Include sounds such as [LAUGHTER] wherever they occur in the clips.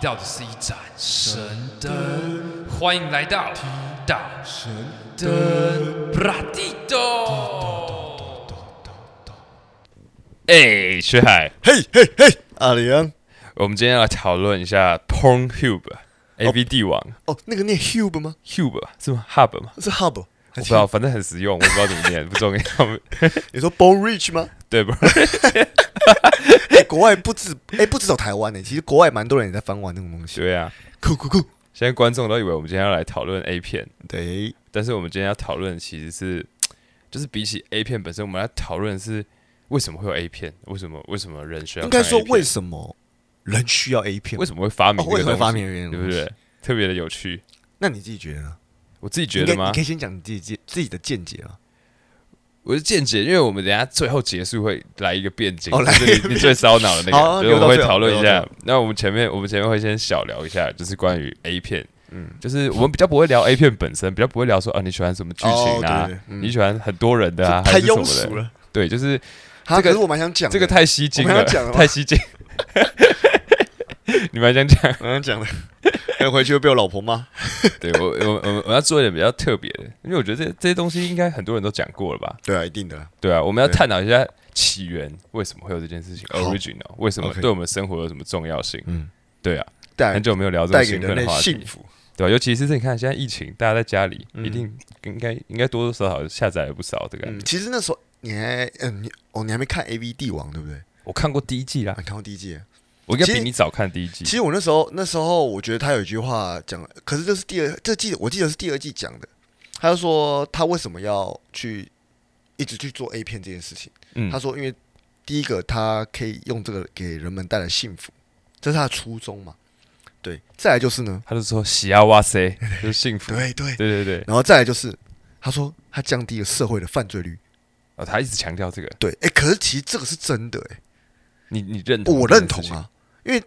到的是一盏神灯，欢迎来到提到神灯布拉蒂多。哎，薛海，嘿嘿嘿，阿良，我们今天要来讨论一下 Pornhub，A V 帝王。哦，那个念 Hub 吗？Hub 是吗？Hub 吗？是 Hub。我不知道，反正很实用，我不知道怎么念，不重要。[LAUGHS] 你说 Born Rich 吗？对不？欸、[LAUGHS] 国外不止，哎、欸，不止走台湾呢、欸，其实国外蛮多人也在翻玩那种东西。对啊，酷酷酷！现在观众都以为我们今天要来讨论 A 片，对。但是我们今天要讨论其实是，就是比起 A 片本身，我们来讨论是为什么会有 A 片？为什么为什么人需要？应该说为什么人需要 A 片？为什么会发明？为什么发明？对不对？特别的有趣。那你自己觉得呢？我自己觉得吗？你可以先讲你自己见自己的见解啊。我是见解，因为我们等下最后结束会来一个辩解，哦、就是你最烧脑的那个，好所以我们会讨论一下。那我们前面我们前面会先小聊一下，就是关于 A 片，嗯，就是我们比较不会聊 A 片本身，比较不会聊说啊你喜欢什么剧情啊，哦对对嗯、你喜欢很多人的啊，太庸俗了。对，就是这个，我蛮想讲，这个太吸睛了，了太吸睛。[LAUGHS] [LAUGHS] 你蛮想讲，蛮想讲的。要回去会被我老婆骂。[LAUGHS] 对我，我，我，我要做一点比较特别的，因为我觉得这这些东西应该很多人都讲过了吧？对啊，一定的。对啊，我们要探讨一下起源，为什么会有这件事情？Original，为什么对我们生活有什么重要性？嗯，对啊，很久没有聊这么兴奋的话题，对吧？尤其是你看现在疫情，大家在家里，一定应该应该多多少少下载了不少的感觉。其实那时候你还嗯，你哦，你还没看 AV 帝王对不对？我看过第一季啦，你看过第一季。我应该比你早看第一季。其实我那时候那时候我觉得他有一句话讲，可是这是第二这季我记得是第二季讲的。他就说他为什么要去一直去做 A 片这件事情？嗯，他说因为第一个他可以用这个给人们带来幸福，这是他的初衷嘛。对，再来就是呢，他就说喜啊哇塞，[LAUGHS] 就是幸福。对对对对对。然后再来就是他说他降低了社会的犯罪率。哦，他一直强调这个。对，哎，可是其实这个是真的，哎，你你认同？我认同啊。因为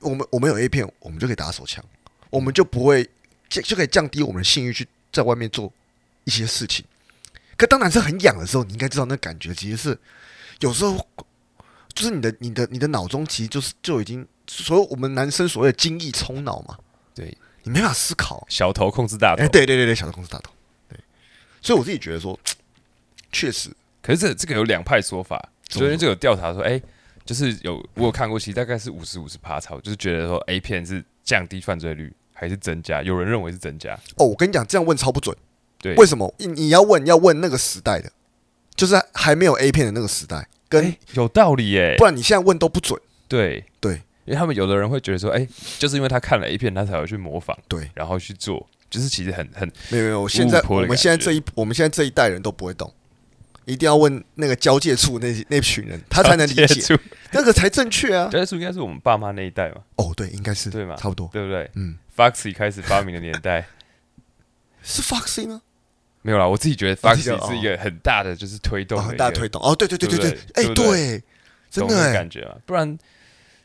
我们我们有 A 片，我们就可以打手枪，我们就不会就就可以降低我们的性欲去在外面做一些事情。可当男生很痒的时候，你应该知道那感觉其实是有时候就是你的你的你的脑中其实就是就已经所有我们男生所谓的精液冲脑嘛，对。你没法思考，小头控制大头，欸、对对对对，小头控制大头，对。所以我自己觉得说，确实，可是这这个有两派说法，昨天就有调查说，哎、欸。就是有我有看过，其实大概是五十五十趴差，就是觉得说 A 片是降低犯罪率还是增加？有人认为是增加。哦，我跟你讲，这样问超不准。对，为什么？你你要问要问那个时代的，就是还没有 A 片的那个时代，跟、欸、有道理耶。不然你现在问都不准。对对，因为他们有的人会觉得说，哎、欸，就是因为他看了 A 片，他才会去模仿，对，然后去做，就是其实很很没有没有。现在我们现在这一我们现在这一代人都不会懂。一定要问那个交界处那那群人，他才能理解，那个才正确啊。交界处应该是我们爸妈那一代嘛？哦，对，应该是对嘛？差不多，对不对？嗯，Foxy 开始发明的年代 [LAUGHS] 是 Foxy 吗？没有啦，我自己觉得 Foxy 是一个很大的就是推动，很大推动。哦，对对对对对，哎，对，真的感觉啊，不然。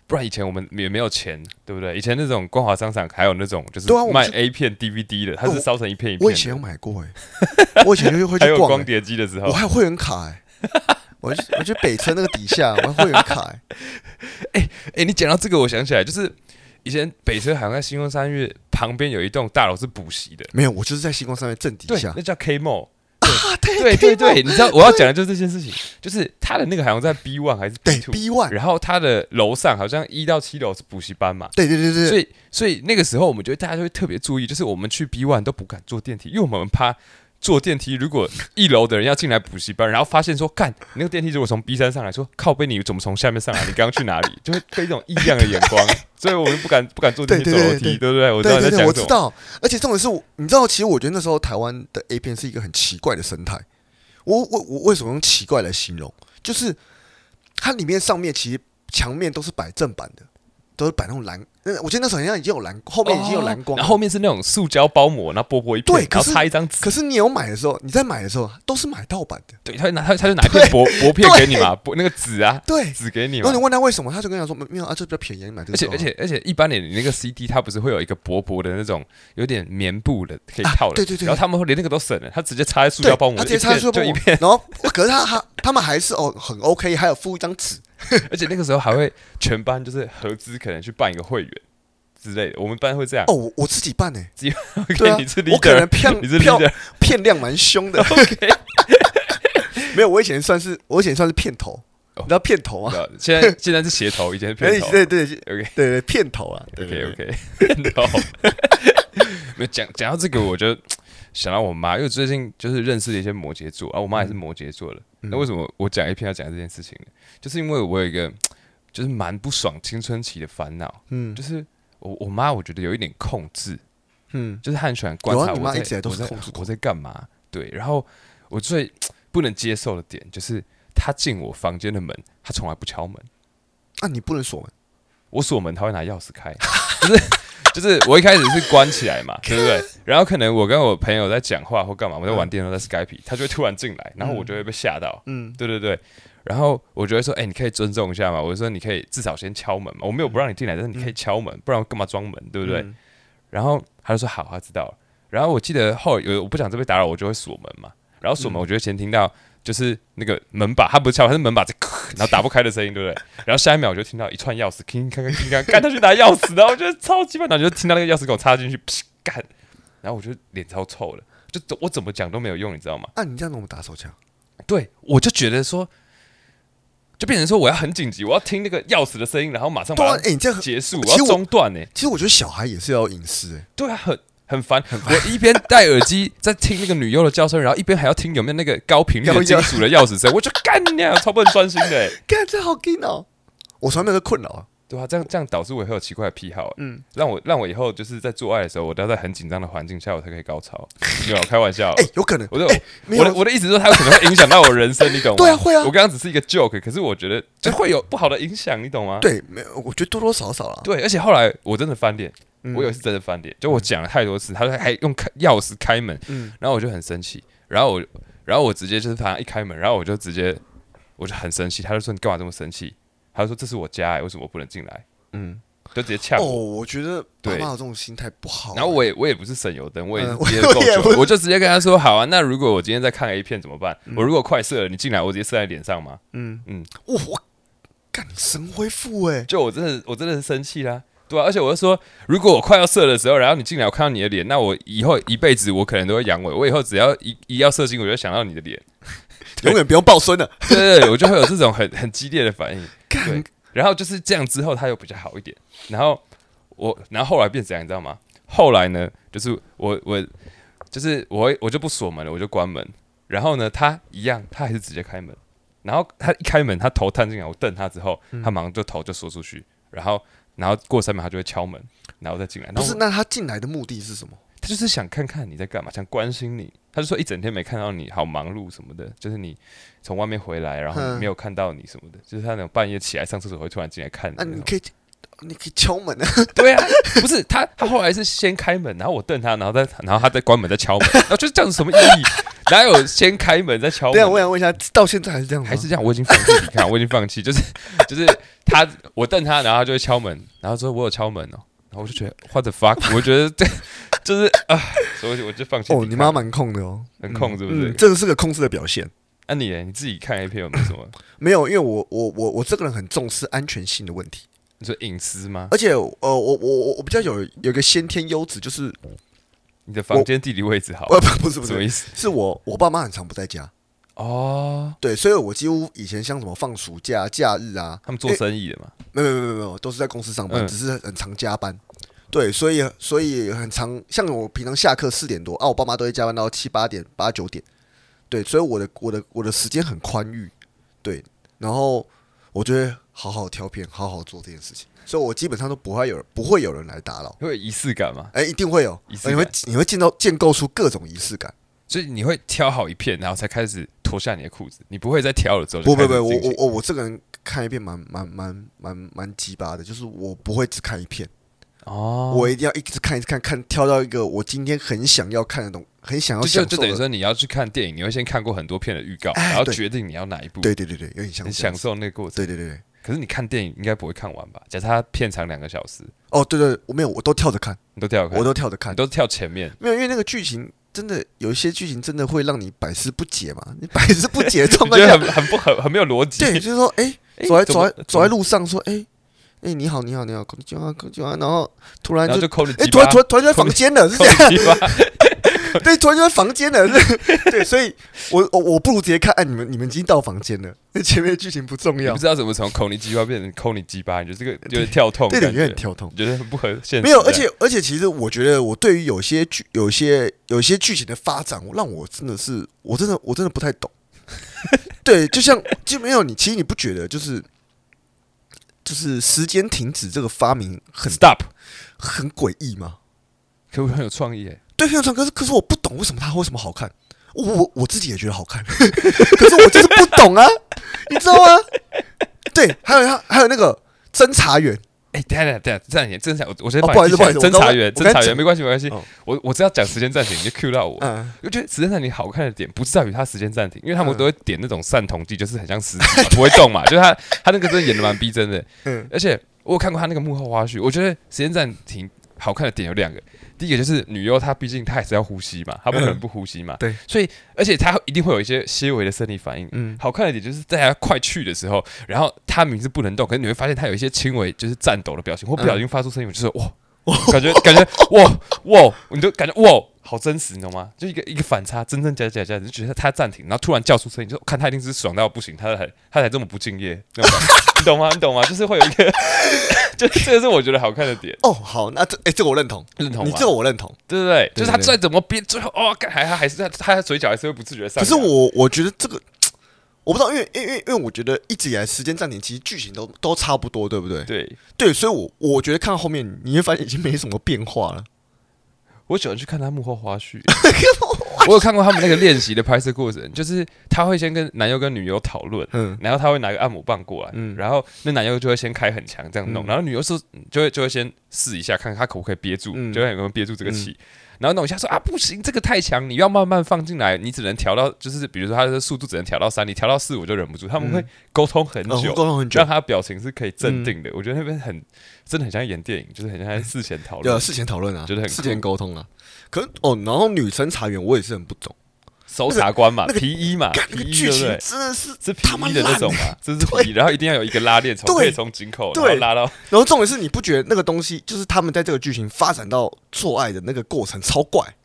不然以前我们也没有钱，对不对？以前那种光华商场还有那种就是卖 A 片 DVD 的，它是烧成一片一片。我以前有买过哎，我以前就会去 [LAUGHS] 逛光碟机的时候，我还有会员卡 [LAUGHS] 哎，我我去北车那个底下，我还会员卡 [LAUGHS] 哎。哎哎，你讲到这个，我想起来，就是以前北车好像在星光三月旁边有一栋大楼是补习的，没有，我就是在星光三月正底下，那叫 K Mall。啊，对对对对，你知道我要讲的就是这件事情，就是他的那个好像在 B one 还是 B two B one，然后他的楼上好像一到七楼是补习班嘛，对对对对，所以所以那个时候我们觉得大家就会特别注意，就是我们去 B one 都不敢坐电梯，因为我们怕。坐电梯，如果一楼的人要进来补习班，然后发现说，干，那个电梯如果从 B 三上来说，靠背，你怎么从下面上来？你刚刚去哪里？就会被一种异样的眼光，所以我们不敢不敢坐电梯走楼梯，对不对？我知道在讲。我知道，而且重点是，你知道，其实我觉得那时候台湾的 A 片是一个很奇怪的生态。我我我为什么用奇怪来形容？就是它里面上面其实墙面都是摆正版的。都是摆那种蓝，我记得那时候好像已经有蓝，后面已经有蓝光，然后后面是那种塑胶包膜，然后薄薄一片，然后插一张纸。可是你有买的时候，你在买的时候都是买盗版的。对，他拿他他就拿一片薄薄 [LAUGHS] 片给你嘛，薄那个纸啊，对，纸给你。然后你问他为什么，他就跟你说没有啊，这比较便宜，你买这个。而且而且而且，一般的你那个 CD 它不是会有一个薄薄的那种有点棉布的可以套的，对对对。然后他们会连那个都省了，他直接插在塑胶包膜，他直接插在塑胶包膜，然后可是他他他们还是哦很 OK，还有附一张纸。[LAUGHS] 而且那个时候还会全班就是合资，可能去办一个会员，之类的。我们班会这样。哦，我我自己办呢。自己对啊，你是我可能骗你是 leader，骗量蛮凶的。[LAUGHS] OK，[LAUGHS] 没有，我以前算是我以前算是片头，你知道片头吗？现在现在是鞋头，以前是片头。对对，OK，对对片头啊，OK OK，片头。没有讲讲到这个，我就想到我妈，因为最近就是认识了一些摩羯座啊，我妈也是摩羯座的。那为什么我讲一篇要讲这件事情呢？就是因为我有一个。就是蛮不爽青春期的烦恼，嗯，就是我我妈我觉得有一点控制，嗯，就是她很喜欢观察我在、啊、在我在我在干嘛，对，然后我最不能接受的点就是她进我房间的门，她从来不敲门，啊，你不能锁门，我锁门她会拿钥匙开，[LAUGHS] 就是就是我一开始是关起来嘛，[LAUGHS] 对不对？然后可能我跟我朋友在讲话或干嘛，我在玩电脑在 Skype，他就会突然进来，然后我就会被吓到，嗯，对对对。然后我觉得说，哎、欸，你可以尊重一下嘛。我就说，你可以至少先敲门嘛。我没有不让你进来，但是你可以敲门，不然干嘛装门，对不对？嗯、然后他就说好，他知道了。然后我记得后有我不想这被打扰，我就会锁门嘛。然后锁门，我觉得先听到就是那个门把，他不是敲，它是门把在，[LAUGHS] 然后打不开的声音，对不对？然后下一秒我就听到一串钥匙，叮叮当当，叮当，赶他去拿钥匙。然后我觉得超级烦，然后就听到那个钥匙给我插进去，干。然后我就脸超臭了，就我怎么讲都没有用，你知道吗？那、啊、你这样怎么打手枪？对，我就觉得说。就变成说我要很紧急，我要听那个钥匙的声音，然后马上把它结束，我要中断呢。其实我觉得小孩也是要隐私哎。对啊，很很烦。我一边戴耳机在听那个女优的叫声，然后一边还要听有没有那个高频率的金属的钥匙声，我就干你啊，超不能专心的。干这好劲哦，我从来没有困扰啊。对啊，这样这样导致我会有奇怪的癖好，嗯，让我让我以后就是在做爱的时候，我都要在很紧张的环境下，我才可以高潮。没有开玩笑，[LAUGHS] 哎，有可能，我我的我的意思是说，它有可能会影响到我人生，你懂吗？[LAUGHS] 对啊，会啊。我刚刚只是一个 joke，可是我觉得就会有不好的影响，你懂吗？对，没有，我觉得多多少少啊。对，而且后来我真的翻脸，我有一次真的翻脸，就我讲了太多次，他还用开钥匙开门，嗯，然后我就很生气，然后我然后我直接就是他一开门，然后我就直接我就很生气，他就说你干嘛这么生气？他就说这是我家，为什么我不能进来？嗯，就直接呛我。哦，我觉得爸妈有这种心态不好。然后我也我也不是省油灯，我也是直接够久，我就直接跟他说：“好啊，那如果我今天在看 A 片怎么办？我如果快射了，你进来，我直接射在脸上吗？”嗯嗯，我我干你神恢复哎！就我真的我真的是生气啦，对啊，而且我就说，如果我快要射的时候，然后你进来，我看到你的脸，那我以后一辈子我可能都会阳痿。我以后只要一 [LAUGHS] 一要射精，我就想到你的脸，永远不用抱孙了。对对对，[LAUGHS] 我就会有这种很很激烈的反应。[LAUGHS] 对。然后就是这样，之后他又比较好一点。然后我，然后后来变怎样，你知道吗？后来呢，就是我我就是我我就不锁门了，我就关门。然后呢，他一样，他还是直接开门。然后他一开门，他头探进来，我瞪他之后，他马上就头就缩出去。然后，然后过三秒，他就会敲门，然后再进来。不是，那他进来的目的是什么？他就是想看看你在干嘛，想关心你。他就说一整天没看到你，好忙碌什么的，就是你从外面回来，然后没有看到你什么的，就是他那种半夜起来上厕所会突然进来看你。啊，你可以，你可以敲门啊。对啊，不是他，他后来是先开门，然后我瞪他，然后再，然后他再关门再敲门，然后就是这样子什么意义？[LAUGHS] 哪有先开门再敲门？对啊，我想问一下，到现在还是这样吗？还是这样？我已经放弃，你看，我已经放弃，就是就是他，我瞪他，然后他就会敲门，然后说我有敲门哦。然后我就觉得，what the fuck？我觉得这 [LAUGHS] 就是啊，所以我就放弃。哦，你妈蛮控的哦，很控是不是？这个是个控制的表现。那你呢？你自己看 A 片有没有什么？[LAUGHS] 没有，因为我我我我这个人很重视安全性的问题。你说隐私吗？而且呃，我我我我比较有有一个先天优质，就是你的房间地理位置好。不不是不是，什么意思？是我我爸妈很常不在家。哦，对，所以我几乎以前像什么放暑假、假日啊，他们做生意的嘛，没有没有没有没有，都是在公司上班，只是很常加班。对，所以所以很常，像我平常下课四点多啊，我爸妈都会加班到七八点、八九点。对，所以我的我的我的时间很宽裕。对，然后我就会好好挑片，好好做这件事情。所以我基本上都不会有人不会有人来打扰。会有仪式感吗？哎，一定会有仪式感。你会你会建造建构出各种仪式感。所以你会挑好一片，然后才开始脱下你的裤子。你不会再挑了之后不不不，我我我我这个人看一遍蛮蛮蛮蛮蛮鸡巴的，就是我不会只看一片。哦，我一定要一直看，一直看，看挑到一个我今天很想要看的东西，很想要。就就等于说，你要去看电影，你会先看过很多片的预告，然后决定你要哪一部。对对对对，有点像享受那个过程。对对对对。可是你看电影应该不会看完吧？假设它片长两个小时。哦，对对，我没有，我都跳着看，你都跳着看，我都跳着看，都跳前面。没有，因为那个剧情真的有一些剧情真的会让你百思不解嘛。[LAUGHS] 你百思不解，状态觉得很很不很很没有逻辑。对，就是说，哎，走在走在走在路上，说，哎。哎、欸，你好，你好，你好，口就啊，口就啊，然后突然就然后就抠你哎、欸，突然突然突然就在房间了，是这样，[LAUGHS] 对，突然就在房间了，是，[LAUGHS] 对，所以我我我不如直接看，哎，你们你们已经到房间了，那 [LAUGHS] 前面的剧情不重要你不，知道怎么从抠你鸡巴变成抠你鸡巴，你觉得这个有点跳痛，对的，感觉有点跳痛。觉得很不合现实。没有，而且而且，其实我觉得我对于有些剧、有些有些剧情的发展，我让我真的是，我真的我真的不太懂。对，就像就没有你，其实你不觉得就是就是时间停止这个发明很 stop 很诡异吗？可不可以很有创意哎？对，很有创意，可是可是我不懂为什么他为什么好看，我我我自己也觉得好看，[LAUGHS] 可是我就是不懂啊，你知道吗？对，还有他还有那个侦查员。哎，等下等下等下，暂停，侦查，我我先哦不好意思不好意思侦查员，侦查员没关系没关系哦，我我只要讲时间暂停，你就 cue 到我。嗯，我觉得时间暂停好看的点不是在于它时间暂停，因为他们嗯都会点那种散瞳剂，就是很像实体嘛，[LAUGHS] 不会动嘛，就是他他那个真的演的蛮逼真的。嗯而且我有看过他那个幕后花絮，我觉得时间暂停好看的点有两个，第一个就是女优她毕竟她还是要呼吸嘛，她不可能不呼吸嘛，对，所以而且她一定会有一些些微的生理反应。嗯好看的点就是在她快去的时候，然后她明明是不能动，可是你会发现她有一些轻微就是颤抖的表情，或不小心发出声音，就是哇。感觉感觉哇哇，你就感觉哇，好真实，你懂吗？就一个一个反差，真真假假假，你就觉得他暂停，然后突然叫出声音，就看他一定是爽到不行，他才他才这么不敬业，[LAUGHS] 你懂吗？你懂吗？就是会有一个，[LAUGHS] 就这个是我觉得好看的点，哦，好，那这哎、这个我认同，认同吗你这个我认同。对不对？对就是他再怎么编，最后哦，干还还还是他他的嘴角还是会不自觉上。可是我我觉得这个我不知道，因为因为因为我觉得一直以来时间暂停，其实剧情都都差不多，对不对？对对，所以我我觉得看到后面，你会发现已经没什么变化了。我喜欢去看他幕后花絮。[LAUGHS] 我有看过他们那个练习的拍摄过程，就是他会先跟男优跟女优讨论，嗯然后他会拿个按摩棒过来，嗯然后那男优就会先开很强这样弄，嗯然后女优是就会就会先试一下，看看他可不可以憋住，嗯就会有没有憋住这个气，然后弄一下说啊不行，这个太强，你要慢慢放进来，你只能调到就是比如说他的速度只能调到三，你调到四我就忍不住，他们会沟通很哦久，沟通很久让他表情是可以镇定的，我觉得那边很真的很像演电影，就是很像在事前讨论，有事前讨论啊，觉得很事前沟通啊。可是哦，然后女生茶园我也是很不懂，搜查官嘛那个，P 一嘛干那个剧情一对不对？真的是是皮衣的那种嘛，[LAUGHS] 这是皮，然后一定要有一个拉链从可以从井口，然对后拉到然后重点是你不觉得那个东西，就是他们在这个剧情发展到做爱的那个过程超怪，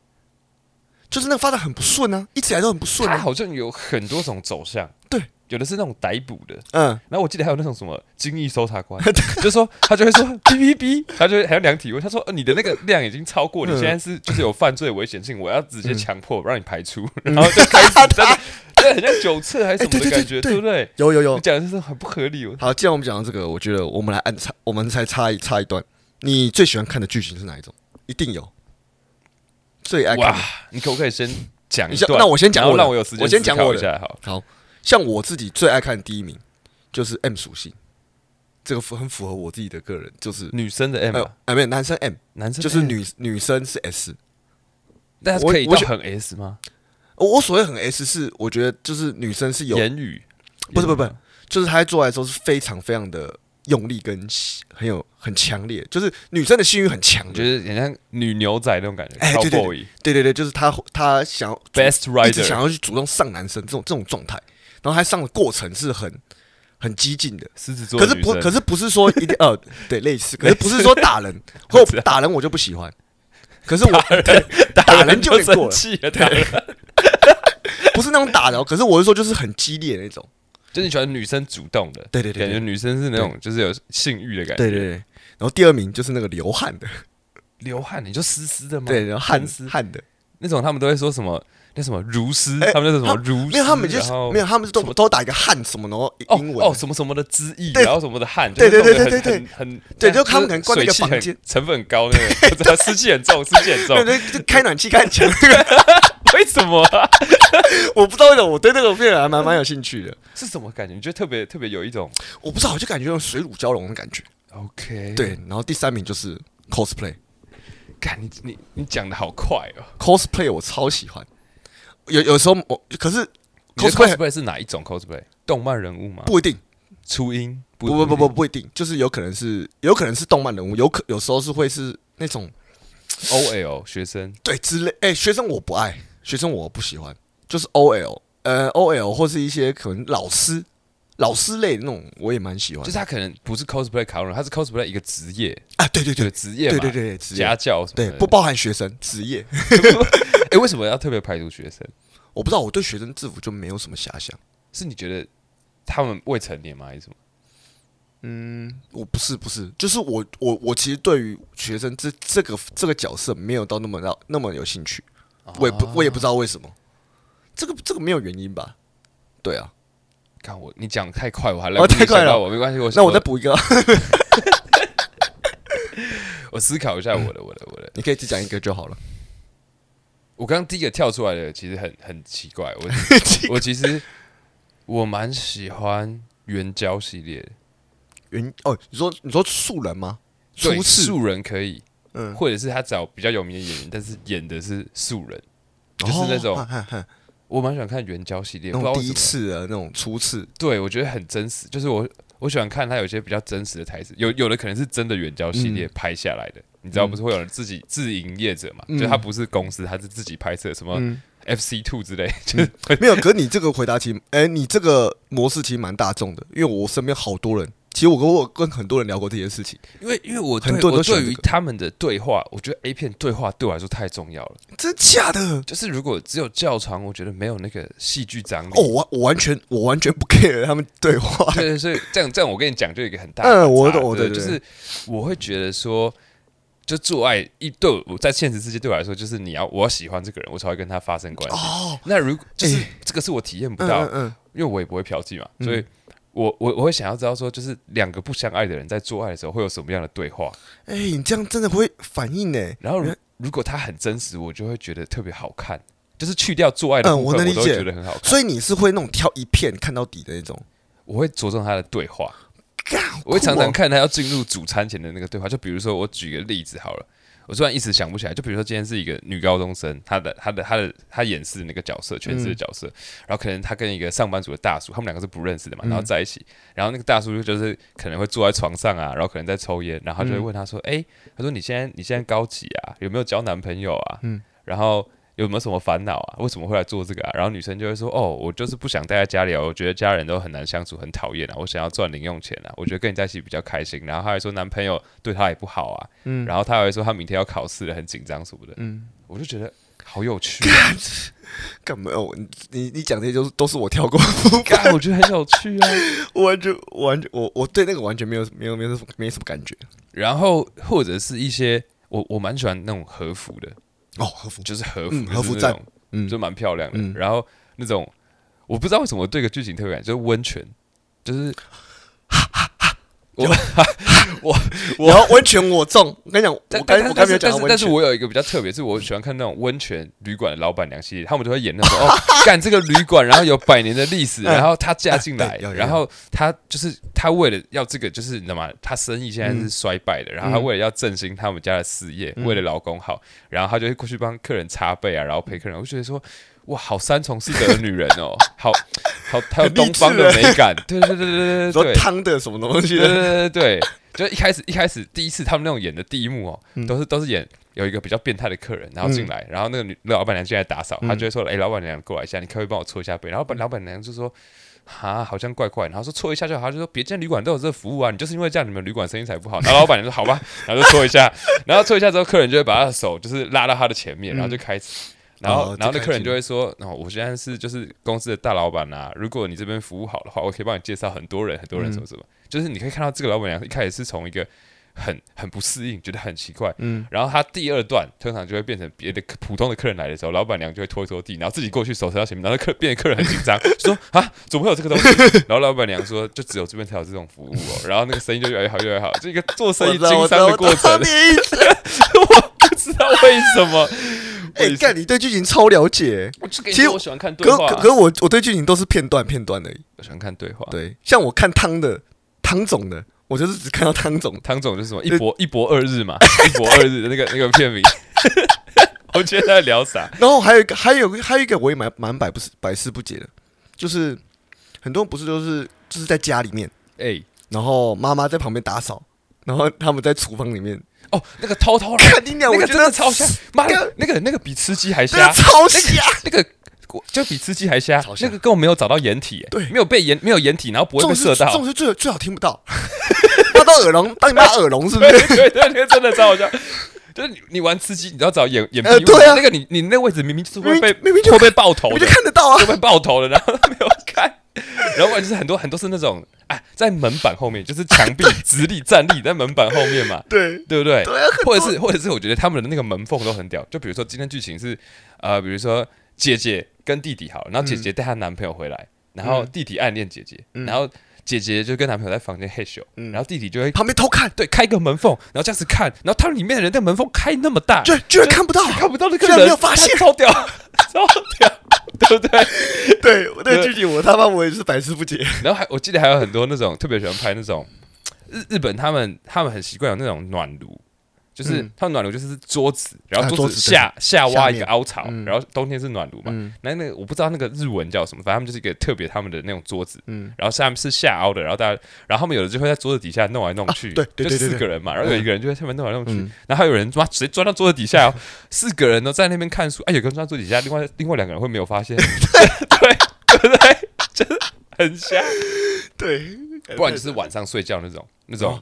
就是那个发展很不顺啊，一直以来都很不顺啊。它好像有很多种走向，对，有的是那种逮捕的，嗯，然后我记得还有那种什么精益搜查官，[LAUGHS] 就是说他就会说哔哔哔，他就会还要量体温，他说、呃、你的那个量已经超过，你现在是就是有犯罪危险性，我要直接强迫让你排出，[LAUGHS] 然后就开始真的，对，很像酒测还是什么的哎对对感觉，对对不对？有有有你。讲的就是很不合理，我好，既然我们讲到这个，我觉得我们来按插，我们才插一插一段。你最喜欢看的剧情是哪一种？一定有。最爱看哇，你可不可以先讲一段？那我先讲我让我有时间我先讲我的一下好。好像我自己最爱看的第一名就是 M 属性，这个符很符合我自己的个人，就是女生的 M，、哎没有男生 M，男生就是女女生是 S。但是可以到很 S 吗？我我所谓很 S 是，我觉得就是女生是有，言语？不是不是不就是她在做爱的时候是非常非常的用力跟很有很强烈，就是女生的性欲很强的。我觉得很像女牛仔那种感觉哎对对对对对对，就是她她想要 Best Rider 想要去主动上男生这种这种状态，然后他上的过程是很很激进的。狮子座可是不，可是不是说一定 [LAUGHS] 呃，对，类似，可是不是说打人，[LAUGHS] 或我打人我就不喜欢。可是我打人打人就有点过了生气了，打人 [LAUGHS] 不是那种打的哦，可是我是说就是很激烈的那种。就是你喜欢女生主动的，对对对感觉女生是那种就是有性欲的感觉，对对对。然后第二名就是那个流汗的，流汗你就湿湿的吗？对，然后汗湿汗的，那种他们都会说什么那什么如丝，哎他们那是什么如丝，没有他们就是没有他们是都都打一个汗什么，然后哦英文哦什么什么的之意，然后什么的汗，对对对对对对很对就他们可能关在一个房间成分很高那个，[LAUGHS] 湿气很重，湿气很重对，对，就开暖气开很强。[LAUGHS] 为什么啊？[LAUGHS] 我不知道为什么我对那个片还蛮蛮有兴趣的。是什么感觉？你觉得特别特别有一种我不知道，我就感觉有水乳交融的感觉。OK？对，然后第三名就是 cosplay。看你你你讲的好快哦。cosplay 我超喜欢，有有时候我可是 cosplay cosplay 是哪一种 cosplay？动漫人物吗？不一定，初音？不不不不不一定，就是有可能是有可能是动漫人物，有可有时候是会是那种 OL 学生对之类。哎、学生我不爱，学生我不喜欢，就是 OL，呃 OL 或是一些可能老师，老师类的那种，我也蛮喜欢。就是他可能不是 cosplay 卡通人，他是 cosplay 一个职业啊，对对对，职业，对对对，家教什么，对，不包含学生职业。[LAUGHS] 哎，为什么要特别排除学生？我不知道，我对学生制服就没有什么遐想。是你觉得他们未成年吗，还是什么？嗯，我不是，不是，就是我，我，我其实对于学生这这个这个角色没有到那么那那么有兴趣。我也不，我也不知道为什么。这个这个没有原因吧？对啊。看我，你讲太快，我还来不及想到。太快了，我没关系，我那我再补一个。[LAUGHS] 我思考一下我的，我的，我的，你可以只讲一个就好了。我刚刚第一个跳出来的其实很很奇怪，我 [LAUGHS] 我其实我蛮喜欢援交系列。援哦，你说你说素人吗？对，素人可以，嗯，或者是他找比较有名的演员，但是演的是素人，就是那种。我蛮喜欢看援交系列，那种第一次的那种初次，对我觉得很真实。就是我我喜欢看他有些比较真实的台词，有有的可能是真的援交系列拍下来的。嗯、你知道不是会有人自己自营业者嘛？嗯、就他不是公司，他是自己拍摄什么 FC Two 之类，嗯、就是没有。可是你这个回答其实，哎、欸，你这个模式其实蛮大众的，因为我身边好多人。其实我跟我跟很多人聊过这件事情，因为因为我很多人都对于他们的对话，我觉得 A 片对话对我来说太重要了。真假的？就是如果只有较长，我觉得没有那个戏剧张力。哦，我我完全我完全不 care 他们对话。对对，所以这样这样，我跟你讲，就有一个很大的。嗯，我懂，我懂，就是我会觉得说，就做爱一对我在现实世界对我来说，就是你要我要喜欢这个人，我才会跟他发生关系。哦，那如果就是这个是我体验不到，嗯，因为我也不会嫖妓嘛，所以。我我我会想要知道说，就是两个不相爱的人在做爱的时候会有什么样的对话？哎、欸，你这样真的会反应呢？然后如如果他很真实，我就会觉得特别好看。就是去掉做爱的部分，嗯、我，能理解，我都觉得很好看。所以你是会那种挑一片看到底的那种？我会着重他的对话，我会常常看他要进入主餐前的那个对话。就比如说，我举个例子好了。我突然一时想不起来，就比如说今天是一个女高中生，她的她的她的她演示的那个角色，诠释的角色，嗯、然后可能她跟一个上班族的大叔，他们两个是不认识的嘛，然后在一起，然后那个大叔就是可能会坐在床上啊，然后可能在抽烟，然后就会问她说：“哎、嗯欸，他说你现在你现在高几啊？有没有交男朋友啊？”嗯，然后。有没有什么烦恼啊？为什么会来做这个啊？然后女生就会说：“哦，我就是不想待在家里啊，我觉得家人都很难相处，很讨厌啊，我想要赚零用钱啊，我觉得跟你在一起比较开心。”然后她还说男朋友对她也不好啊，嗯，然后她还会说她明天要考试了，很紧张什么的，嗯，我就觉得好有趣啊，[LAUGHS] 干嘛？我你你讲这些都是都是我跳过，干，我觉得很有趣啊，我 [LAUGHS] 完全完全我我对那个完全没有没有没有没什么感觉。然后或者是一些我我蛮喜欢那种和服的。哦，和 [LAUGHS] 服就是和服，和服战，嗯，就蛮漂亮的。然后那种我不知道为什么对个剧情特别感，就是温泉，就是我我我 [LAUGHS] 要温泉我中。我跟你讲，我刚我刚没有讲，但是我有一个比较特别，是我喜欢看那种温泉旅馆的老板娘系列，他们就会演那种哦，[LAUGHS] 干这个旅馆，然后有百年的历史，然后他嫁进来，然后他就是他为了要这个，就是你知道吗？他生意现在是衰败的，然后他为了要振兴他们家的事业，为了老公好，然后他就会过去帮客人擦背啊，然后陪客人。我觉得说。哇，好三从四德的女人哦，[LAUGHS] 好好，还有东方的美感，对对对对对对，说汤的什么东西？对对对对对，就一开始一开始第一次他们那种演的第一幕哦，都是都是演有一个比较变态的客人，然后进来，然后那个女老板娘进来打扫，她就会说：“哎，老板娘过来一下，你可不可以帮我搓一下背？”然后老板娘就说：“啊，好像怪怪。”然后说：“搓一下就好。”就说：“别间旅馆都有这个服务啊，你就是因为这样，你们旅馆生意才不好。”然后 [LAUGHS] 老板娘说：“好吧。”然后就搓一下，然后搓一下之后，客人就会把他的手就是拉到他的前面，然后就开始。然后，然后那客人就会说：“哦，我现在是就是公司的大老板呐，如果你这边服务好的话，我可以帮你介绍很多人，很多人什么什么。就是你可以看到这个老板娘一开始是从一个很很不适应，觉得很奇怪，嗯，然后他第二段通常就会变成别的普通的客人来的时候，老板娘就会拖一拖地，然后自己过去手伸到前面，然后客变得客人很紧张，说啊，怎么会有这个东西？[LAUGHS] 然后老板娘说，就只有这边才有这种服务哦。然后那个生意就越来越好，越来越好，这一个做生意经商的过程。[LAUGHS] 我不知道为什么。”哎，干！你对剧情超了解。其实我喜欢看对话，可可我我对剧情都是片段片段而已。我喜欢看对话。对，像我看汤的汤总的，我就是只看到汤总。汤总就是什么一博一博二日嘛，[LAUGHS] 一博二日的那个那个片名。[LAUGHS] 我觉得他在聊啥？然后还有一个，还有还有一个，我也蛮蛮百不百思不解的，就是很多人不是都是就是在家里面，哎，然后妈妈在旁边打扫，然后他们在厨房里面。哦，那个偷偷来，那个真的超瞎，妈的，那个那个比吃鸡还瞎，超瞎。那个就比吃鸡还瞎，那个根本没有找到掩体、欸，对。没有被掩没有掩体，然后不会被射到，这种是最最好听不到，[LAUGHS] 他到耳聋，当你妈耳聋是不是？对对对，真的超好笑。就是你你玩吃鸡，你要找掩掩蔽物，对啊，那个你你那个位置明明就是会被明明就会被爆头，你就看得到啊，会被爆头的，然后没有看，[LAUGHS] 然后就是很多很多是那种哎，在门板后面，就是墙壁直立站立在门板后面嘛，[LAUGHS] 对。对不对？对啊，或者是或者是我觉得他们的那个门缝都很屌，就比如说今天剧情是呃，比如说姐姐跟弟弟好，然后姐姐带她男朋友回来，然后弟弟暗恋姐姐，然后。姐姐就跟男朋友在房间嘿咻，然后弟弟就会旁边偷看，对，开个门缝，然后这样子看，然后他们里面的人在门缝开那么大，对，居然看不到，看不到那个人，没有发现，超屌，超屌，[LAUGHS] 对不对？[LAUGHS] 对，那个剧情我他妈我也是百思不解。然后还我记得还有很多那种特别喜欢拍那种日日本，他们他们很习惯有那种暖炉。就是它暖炉，就是桌子，然后桌子下下挖一个凹槽，然后冬天是暖炉嘛。那那个我不知道那个日文叫什么，反正他们就是一个特别他们的那种桌子。然后下面是下凹的，然后大家，然后他们有的就会在桌子底下弄来弄去。[LAUGHS] 对，就四个人嘛，然后有一个人就在下面弄来弄去，然后还有人抓直接钻到桌子底下，[LAUGHS] 四个人都在那边看书。哎，有个人钻到桌子底下，另外另外两个人会没有发现。[LAUGHS] 对对对对，真的很瞎。对，不然就是晚上睡觉那种那种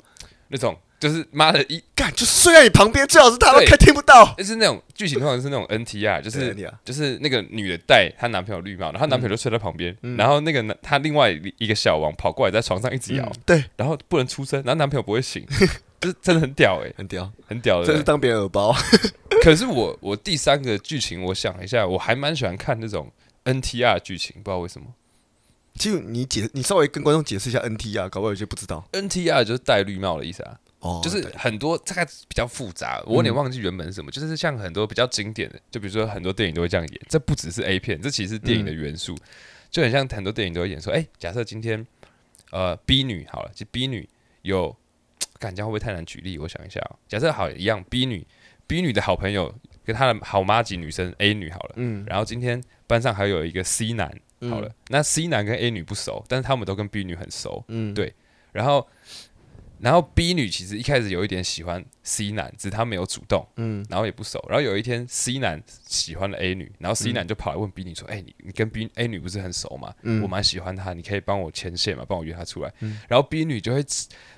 那种。就是妈的一干，就睡在你旁边，最好是他都看听不到。就是那种剧情，通常是那种 [LAUGHS] NTR，就是就是那个女的戴她男朋友绿帽，然后她男朋友就睡在旁边，然后那个男她另外一个小王跑过来在床上一直摇，对，然后不能出声，然后男朋友不会醒，[LAUGHS] 就是真的很屌哎，很屌，很屌的，这是当别人耳包。[LAUGHS] 可是我我第三个剧情，我想一下，我还蛮喜欢看那种 NTR 剧情，不知道为什么。其实你解，你稍微跟观众解释一下 NTR，搞不好有些不知道。NTR 就是戴绿帽的意思啊。哦，就是很多大概比较复杂，我有点忘记原本是什么。就是像很多比较经典的，就比如说很多电影都会这样演。这不只是 A 片，这其实是电影的元素，就很像很多电影都会演说，哎，假设今天呃 B 女好了，就 B 女有，感觉会不会太难举例？我想一下啊，假设好一样，B 女 B 女的好朋友跟她的好妈级女生 A 女好了，嗯，然后今天班上还有一个 C 男好了，那 C 男跟 A 女不熟，但是他们都跟 B 女很熟，嗯，对，然后。然后 B 女其实一开始有一点喜欢 C 男，只是他没有主动，嗯，然后也不熟。然后有一天 C 男喜欢了 A 女，然后 C 男就跑来问 B 女说：“哎、嗯欸，你你跟 B A 女不是很熟吗？嗯、我蛮喜欢她，你可以帮我牵线嘛？帮我约她出来。嗯”然后 B 女就会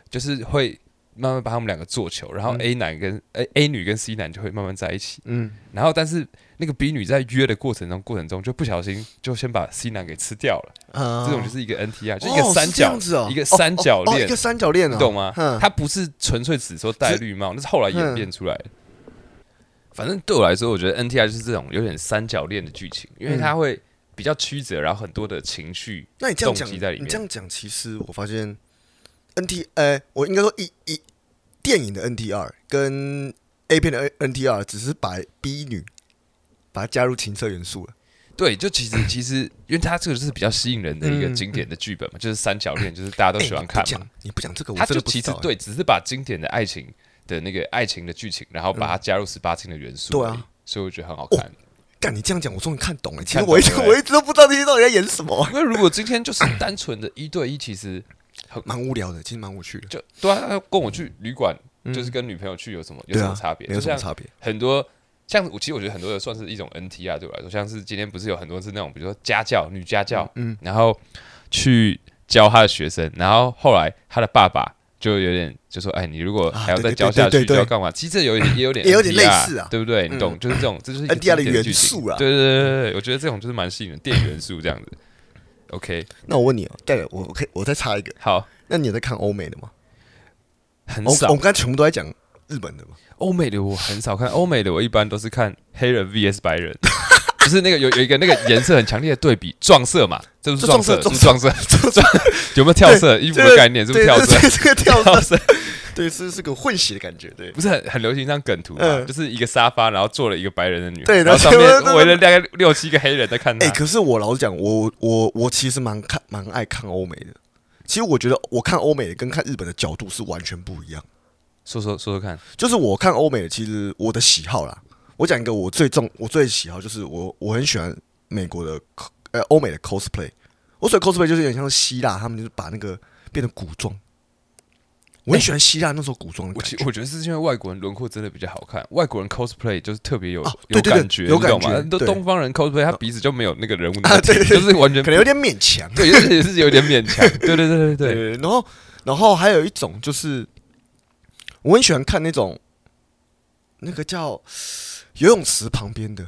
就是会慢慢把他们两个做球，然后 A 男跟 A A 女跟 C 男就会慢慢在一起，嗯，然后但是。那个 B 女在约的过程中，过程中就不小心就先把 C 男给吃掉了。嗯这种就是一个 NTR，就一个三角，一个三角恋，一个三角恋，你懂吗？它不是纯粹只说戴绿帽，那是后来演变出来的。反正对我来说，我觉得 NTR 就是这种有点三角恋的剧情，因为它会比较曲折，然后很多的情绪、动机在里面。你这样讲，其实我发现 NT，呃，我应该说一一电影的 NTR 跟 A 片的 NTR 只是把 B 女。把它加入情色元素了，对，就其实其实，因为它这个就是比较吸引人的一个经典的剧本嘛，就是三角恋，就是大家都喜欢看嘛。你不讲这个，他就其实对，只是把经典的爱情的那个爱情的剧情，然后把它加入十八禁的元素。对啊，所以我觉得很好看。干，你这样讲，我终于看懂了。其实我一直我一直都不知道这些到底在演什么。因为如果今天就是单纯的一对一，其实很蛮无聊的，其实蛮无趣的。就对啊，他跟我去旅馆，就是跟女朋友去有什么有什么差别？没有什么差别。很多。像我其实我觉得很多的算是一种 NT 啊，对我来说，像是今天不是有很多是那种，比如说家教女家教，嗯，然后去教他的学生，然后后来他的爸爸就有点就说，哎，你如果还要再教下去，就要干嘛？其实这有点也有点 [LAUGHS] 也有点类似啊，对不对？你懂，就是这种，这就是 NT 的元素啊。对对对对，我觉得这种就是蛮吸引人，电影元素这样子。OK，那我问你哦，戴尔，我可以我再插一个，好，那你有在看欧美的吗？很少，我们刚才全部都在讲。日本的嘛？欧美的我很少看，欧美的我一般都是看黑人 VS 白人，[LAUGHS] 就是那个有有一个那个颜色很强烈的对比，撞色嘛，这不是撞色，是撞色，有没有跳色？衣服的概念是不是跳色？这个跳色，对，是是个混血的感觉，对，不是很很流行一张梗图嘛，就是一个沙发，然后坐了一个白人的女，对，然后上面围了大概六七个黑人在看他。哎，可是我老实讲，我我我其实蛮看蛮爱看欧美的，其实我觉得我看欧美的跟看日本的角度是完全不一样。说说说说看，就是我看欧美的，其实我的喜好啦。我讲一个我最重、我最喜好，就是我我很喜欢美国的呃欧美的 cosplay。我所谓 cosplay 就是有点像希腊，他们就是把那个变成古装，我很喜欢希腊那时候古装的我感觉。其我觉得是因为外国人轮廓真的比较好看，外国人 cosplay 就是特别有啊有感觉，有？感觉都东方人 cosplay 他鼻子就没有那个人物那啊，么挺，对对，就是完全可能有点勉强。对，也是也是有点勉强。[LAUGHS] 对对对对对，然后然后还有一种就是，我很喜欢看那种那个叫游泳池旁边的，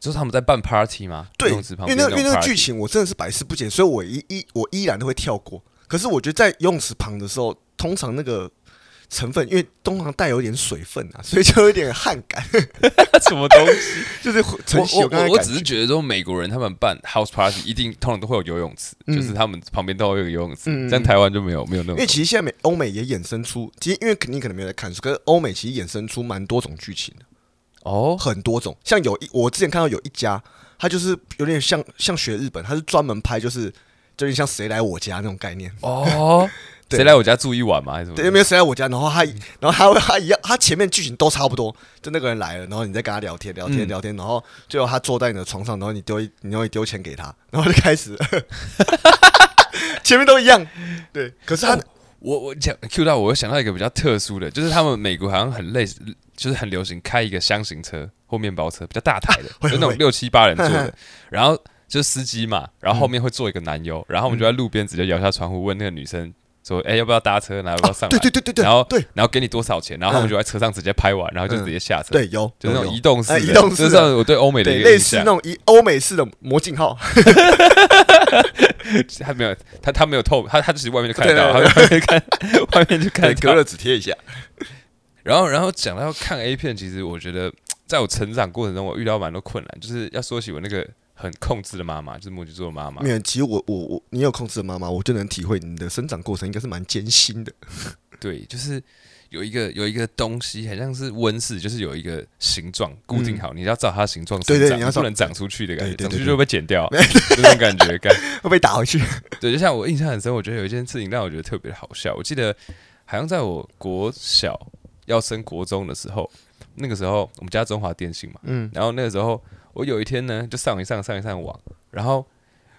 就是他们在办 party 吗？对，游泳池旁因为那因为那个剧情我真的是百思不解，所以我依依我依然都会跳过。可是我觉得在游泳池旁的时候，通常那个成分，因为通常带有一点水分啊，[LAUGHS] 所以就有点汗感，[LAUGHS] 什么东西？[LAUGHS] 就是晨曦我我我只是觉得说美国人他们办 house party 一定通常都会有游泳池，嗯就是他们旁边都会有个游泳池，嗯像台湾就没有没有那种。因为其实现在美欧美也衍生出，其实因为肯定可能没有在看书，可是欧美其实衍生出蛮多种剧情的，哦，很多种。像有一我之前看到有一家，他就是有点像像学日本，他是专门拍就是就是像谁来我家那种概念。哦，[LAUGHS] 对谁来我家住一晚吗？还是什么？对，有没有谁来我家？然后他，然后他会他一样，他前面剧情都差不多，就那个人来了，然后你再跟他聊天，聊天，嗯聊天，然后最后他坐在你的床上，然后你丢一，你会丢钱给他，[LAUGHS] 然后就开始，[LAUGHS] 前面都一样，对。可是他，哦我我讲 Q 到我，我想到一个比较特殊的，就是他们美国好像很类似，就是很流行开一个箱型车或面包车，比较大台的，会就那种六七八人坐的，然后就是司机嘛，然后后面会坐一个男优，然后我们就在路边直接摇下窗户问那个女生说：“哎，要不要搭车？然后要不要上来？”对对对对对，然后对然后给你多少钱？然后他们就在车上直接拍完，然后就直接下车。对有，就是那种移动式移动式的这是我对欧美的类似那。种以欧美式的魔镜号，[LAUGHS] 他没有，他他没有透，他他只是外面就看得到，外面看外面就看。隔热纸贴一下。然后，然后讲到看 A 片，其实我觉得在我成长过程中，我遇到蛮多困难，就是要说起我那个很控制的妈妈，就是摩羯座的妈妈。没有，其实我我我，你有控制的妈妈，我就能体会你的生长过程应该是蛮艰辛的。对，就是有一个有一个东西，很像是温室，就是有一个形状固定好，你要照它形状生长，对对你要不能长出去的感觉，对对对长出去就被剪掉，[LAUGHS] 这种感觉。感会被打回去。对，就像我印象很深，我觉得有一件事情让我觉得特别好笑。我记得好像在我国小要升国中的时候，那个时候我们家中华电信嘛，嗯，然后那个时候我有一天呢，就上一上上一上网，然后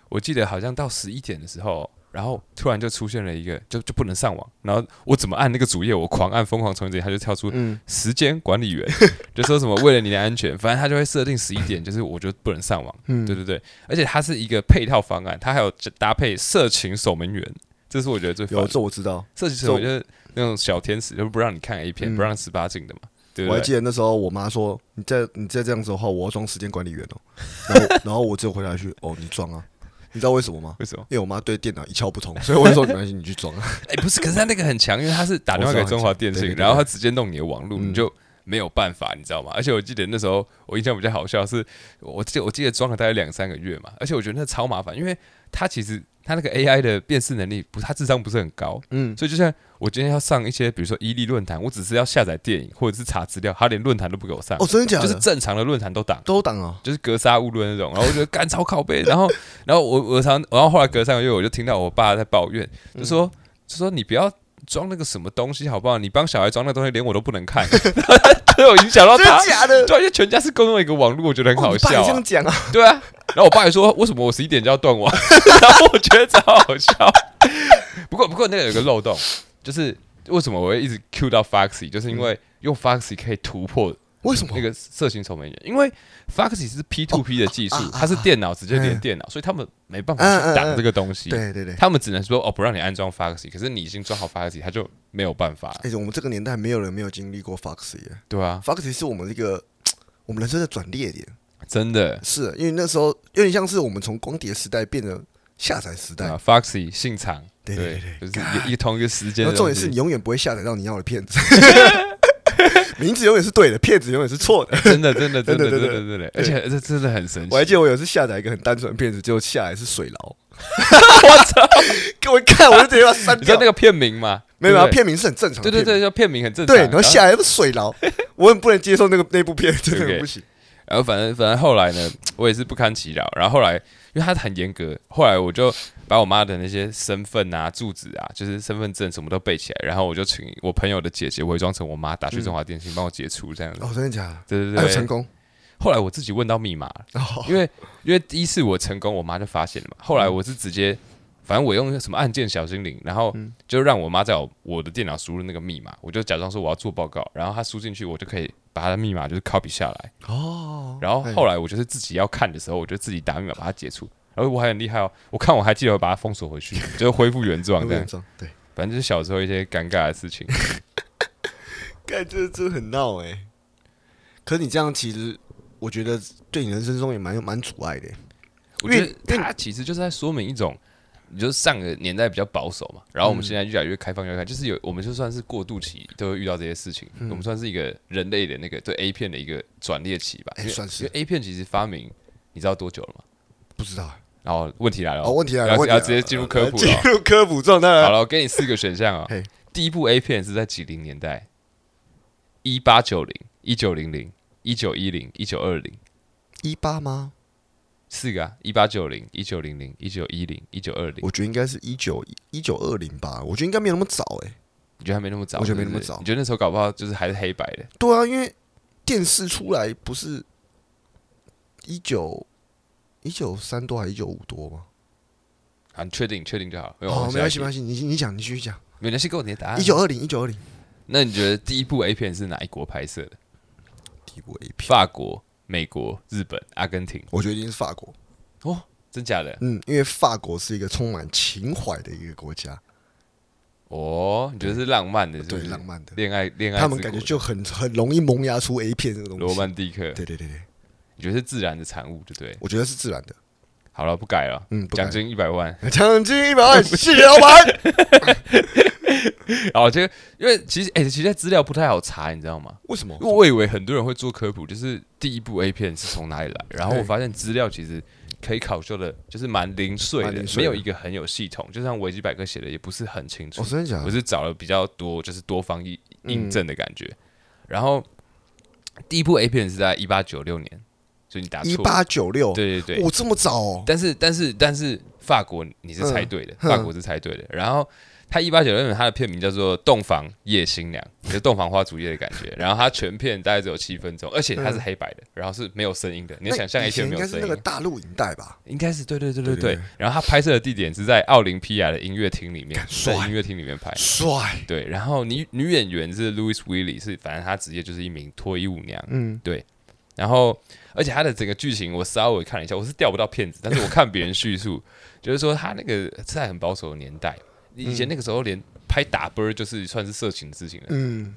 我记得好像到十一点的时候，然后突然就出现了一个，就就不能上网，然后我怎么按那个主页，我狂按疯狂重启，它就跳出嗯。时间管理员，[LAUGHS] 就说什么为了你的安全，反正他就会设定十一点，就是我就不能上网，嗯。对对对，而且它是一个配套方案，它还有搭配色情守门员，这是我觉得最烦有。这我知道。色情守门员就是那种小天使，就不让你看 A 片，嗯。不让十八禁的嘛，对不我还？记得那时候我妈说：“你再你再这样子的话，我要装时间管理员哦。”然后 [LAUGHS] 然后我只有回答一句：“哦，你装啊。”你知道为什么吗？为什么？因为我妈对电脑一窍不通，所以我就说没关系，你去装啊。[LAUGHS] 哎、不是，可是他那个很强，因为他是打电话给中华电信，然后他直接弄你的网络，嗯你就没有办法，你知道吗？而且我记得那时候我印象比较好笑是，我记得我记得装了大概两三个月嘛，而且我觉得那超麻烦，因为他其实他那个 AI 的辨识能力不，他智商不是很高，嗯，所以就像我今天要上一些，比如说伊利论坛，我只是要下载电影或者是查资料，他连论坛都不给我上，哦，真的假的？就是正常的论坛都挡。都挡哦。就是格杀勿论那种，然后我 [LAUGHS] 觉得干超靠背，然后然后我我常，然后后来隔三个月我就听到我爸在抱怨，就说就说你不要装那个什么东西好不好？你帮小孩装那个东西，连我都不能看，[LAUGHS] [LAUGHS] 就有影响到真的他。假的？对，因为全家是共用一个网络，我觉得很好笑、啊。这样讲啊？对啊，然后我爸还说，为什么我十一点就要断网？[LAUGHS] 然后我觉得超好笑。不过不过那个有个漏洞，就是为什么我会一直 cue 到 Foxy，就是因为用 Foxy 可以突破为什么？那个色情守门员，因为 Foxy 是 P to P 的技术，它是电脑直接连嗯电脑，所以他们没办法去挡这个东西。对对对。他们只能说哦，不让你安装 Foxy，可是你已经装好 Foxy，他就没有办法。哎、我们这个年代没有人没有经历过 Foxy 耶对啊，Foxy 是我们一个 [TSK] 我们人生的转捩点。真的是因为那时候有点像是我们从光碟时代变成下载时代。啊，Foxy 信长，对对对就是一一同一个时间重点是你永远不会下载到你要的片子，[LAUGHS] 名字永远是对的，片子永远是错的。[LAUGHS] 真的真的 [LAUGHS] 真的真的真的真的，而且这真的很神奇。我还记得我有一次下载一个很单纯的片子，结果下来是水牢。我操！给我一看，我就直接把删掉你知道那。个片名吗？没有，没有，对不对片名是很正常的。对对对，，叫片名很正常。对，然后下来是水牢，我很不能接受那个那部片，真的不行。然后反正反正后来呢，我也是不堪其扰。然后后来，因为他很严格，后来我就把我妈的那些身份啊、住址啊，就是身份证什么都背起来。然后我就请我朋友的姐姐伪装成我妈，打去中华电信帮我解除这样子。哦，真的假的？对对对，成。功？后来我自己问到密码因为因为第一次我成功，我妈就发现了嘛。后来我是直接反正我用什么按键小精灵，然后就让我妈在我我的电脑输入那个密码，我就假装说我要做报告，然后她输进去，我就可以把她的密码就是 copy 下来。哦，然后后来我就是自己要看的时候，我就自己打密码把它解除。然后我还很厉害哦，我看我还记得我把它封锁回去，[LAUGHS] 就是恢复原状这样。对，反正就是小时候一些尴尬的事情。[LAUGHS] 看这这很闹哎，可是你这样其实我觉得对你人生中也蛮有蛮阻碍的。我觉得它其实就是在说明一种。你就是上个年代比较保守嘛，然后我们现在越来越开放，越来越开，就是有我们就算是过渡期都会遇到这些事情，我们算是一个人类的那个对 A 片的一个转捩期吧，算是。因为 A 片其实发明，你知道多久了吗？不知道。然后问题来了，哦，问题来了，要要直接进入科普了，进入科普状态。好了，我给你四个选项啊。第一部 A 片是在几零年代？一八九零、一九零零、一九一零、一九二零。一八吗？四个啊，一八九零、一九零零、一九一零、一九二零。我觉得应该是一九一九二零吧。我觉得应该没有那么早哎、欸。你觉得还没那么早？我觉得没那么早。你觉得那时候搞不好就是还是黑白的？对啊，因为电视出来不是一九一九三多还是一九五多吗？啊，你确定？确定就好。哦，没关系，没关系。你你讲，你继续讲。没关系，给我你的答案。一九二零，一九二零。那你觉得第一部 A 片是哪一国拍摄的？第一部 A 片，法国、美国、日本、阿根廷。我觉得一定是法国。哦，真假的？嗯，因为法国是一个充满情怀的一个国家。哦，你觉得是浪漫的是不是？对，浪漫的恋爱，恋爱，他们感觉就很很容易萌芽出 A 片这个东西。罗曼蒂克，对对对对，你觉得是自然的产物，对不对？我觉得是自然的。好了，不改了。嗯，奖金一百万，[LAUGHS] 奖金一百万，谢谢老板。[LAUGHS] 然 [LAUGHS] 后这个，因为其实，哎、欸，其实资料不太好查，你知道吗？为什么？因为我以为很多人会做科普，就是第一部 A 片是从哪里来，然后我发现资料其实。可以考究的，就是蛮零碎的，没有一个很有系统。就像维基百科写的，也不是很清楚。我是找了比较多，就是多方印印证的感觉。然后第一部 A 片是在一八九六年，所以你打错。一八九六，对对对，我这么早哦。但是但是但是，法国你是猜对的，法国是猜对的。然后。他一八九六年，他的片名叫做《洞房夜新娘》，就是洞房花烛夜的感觉。[LAUGHS] 然后他全片大概只有七分钟，而且它是黑白的，然后是没有声音的。你要想象一下，没有声音。应该是那个大录影带吧？应该是，对对对对对。然后他拍摄的地点是在奥林匹亚的音乐厅里面，在音乐厅里面拍。帅。对，然后女女演员是 Louis w i l l i 是反正她职业就是一名脱衣舞娘。嗯，对。然后，而且他的整个剧情我稍微看了一下，我是调不到片子，但是我看别人叙述，就是说他那个在很保守的年代，以前那个时候连。拍打啵就是算是色情的事情了。嗯，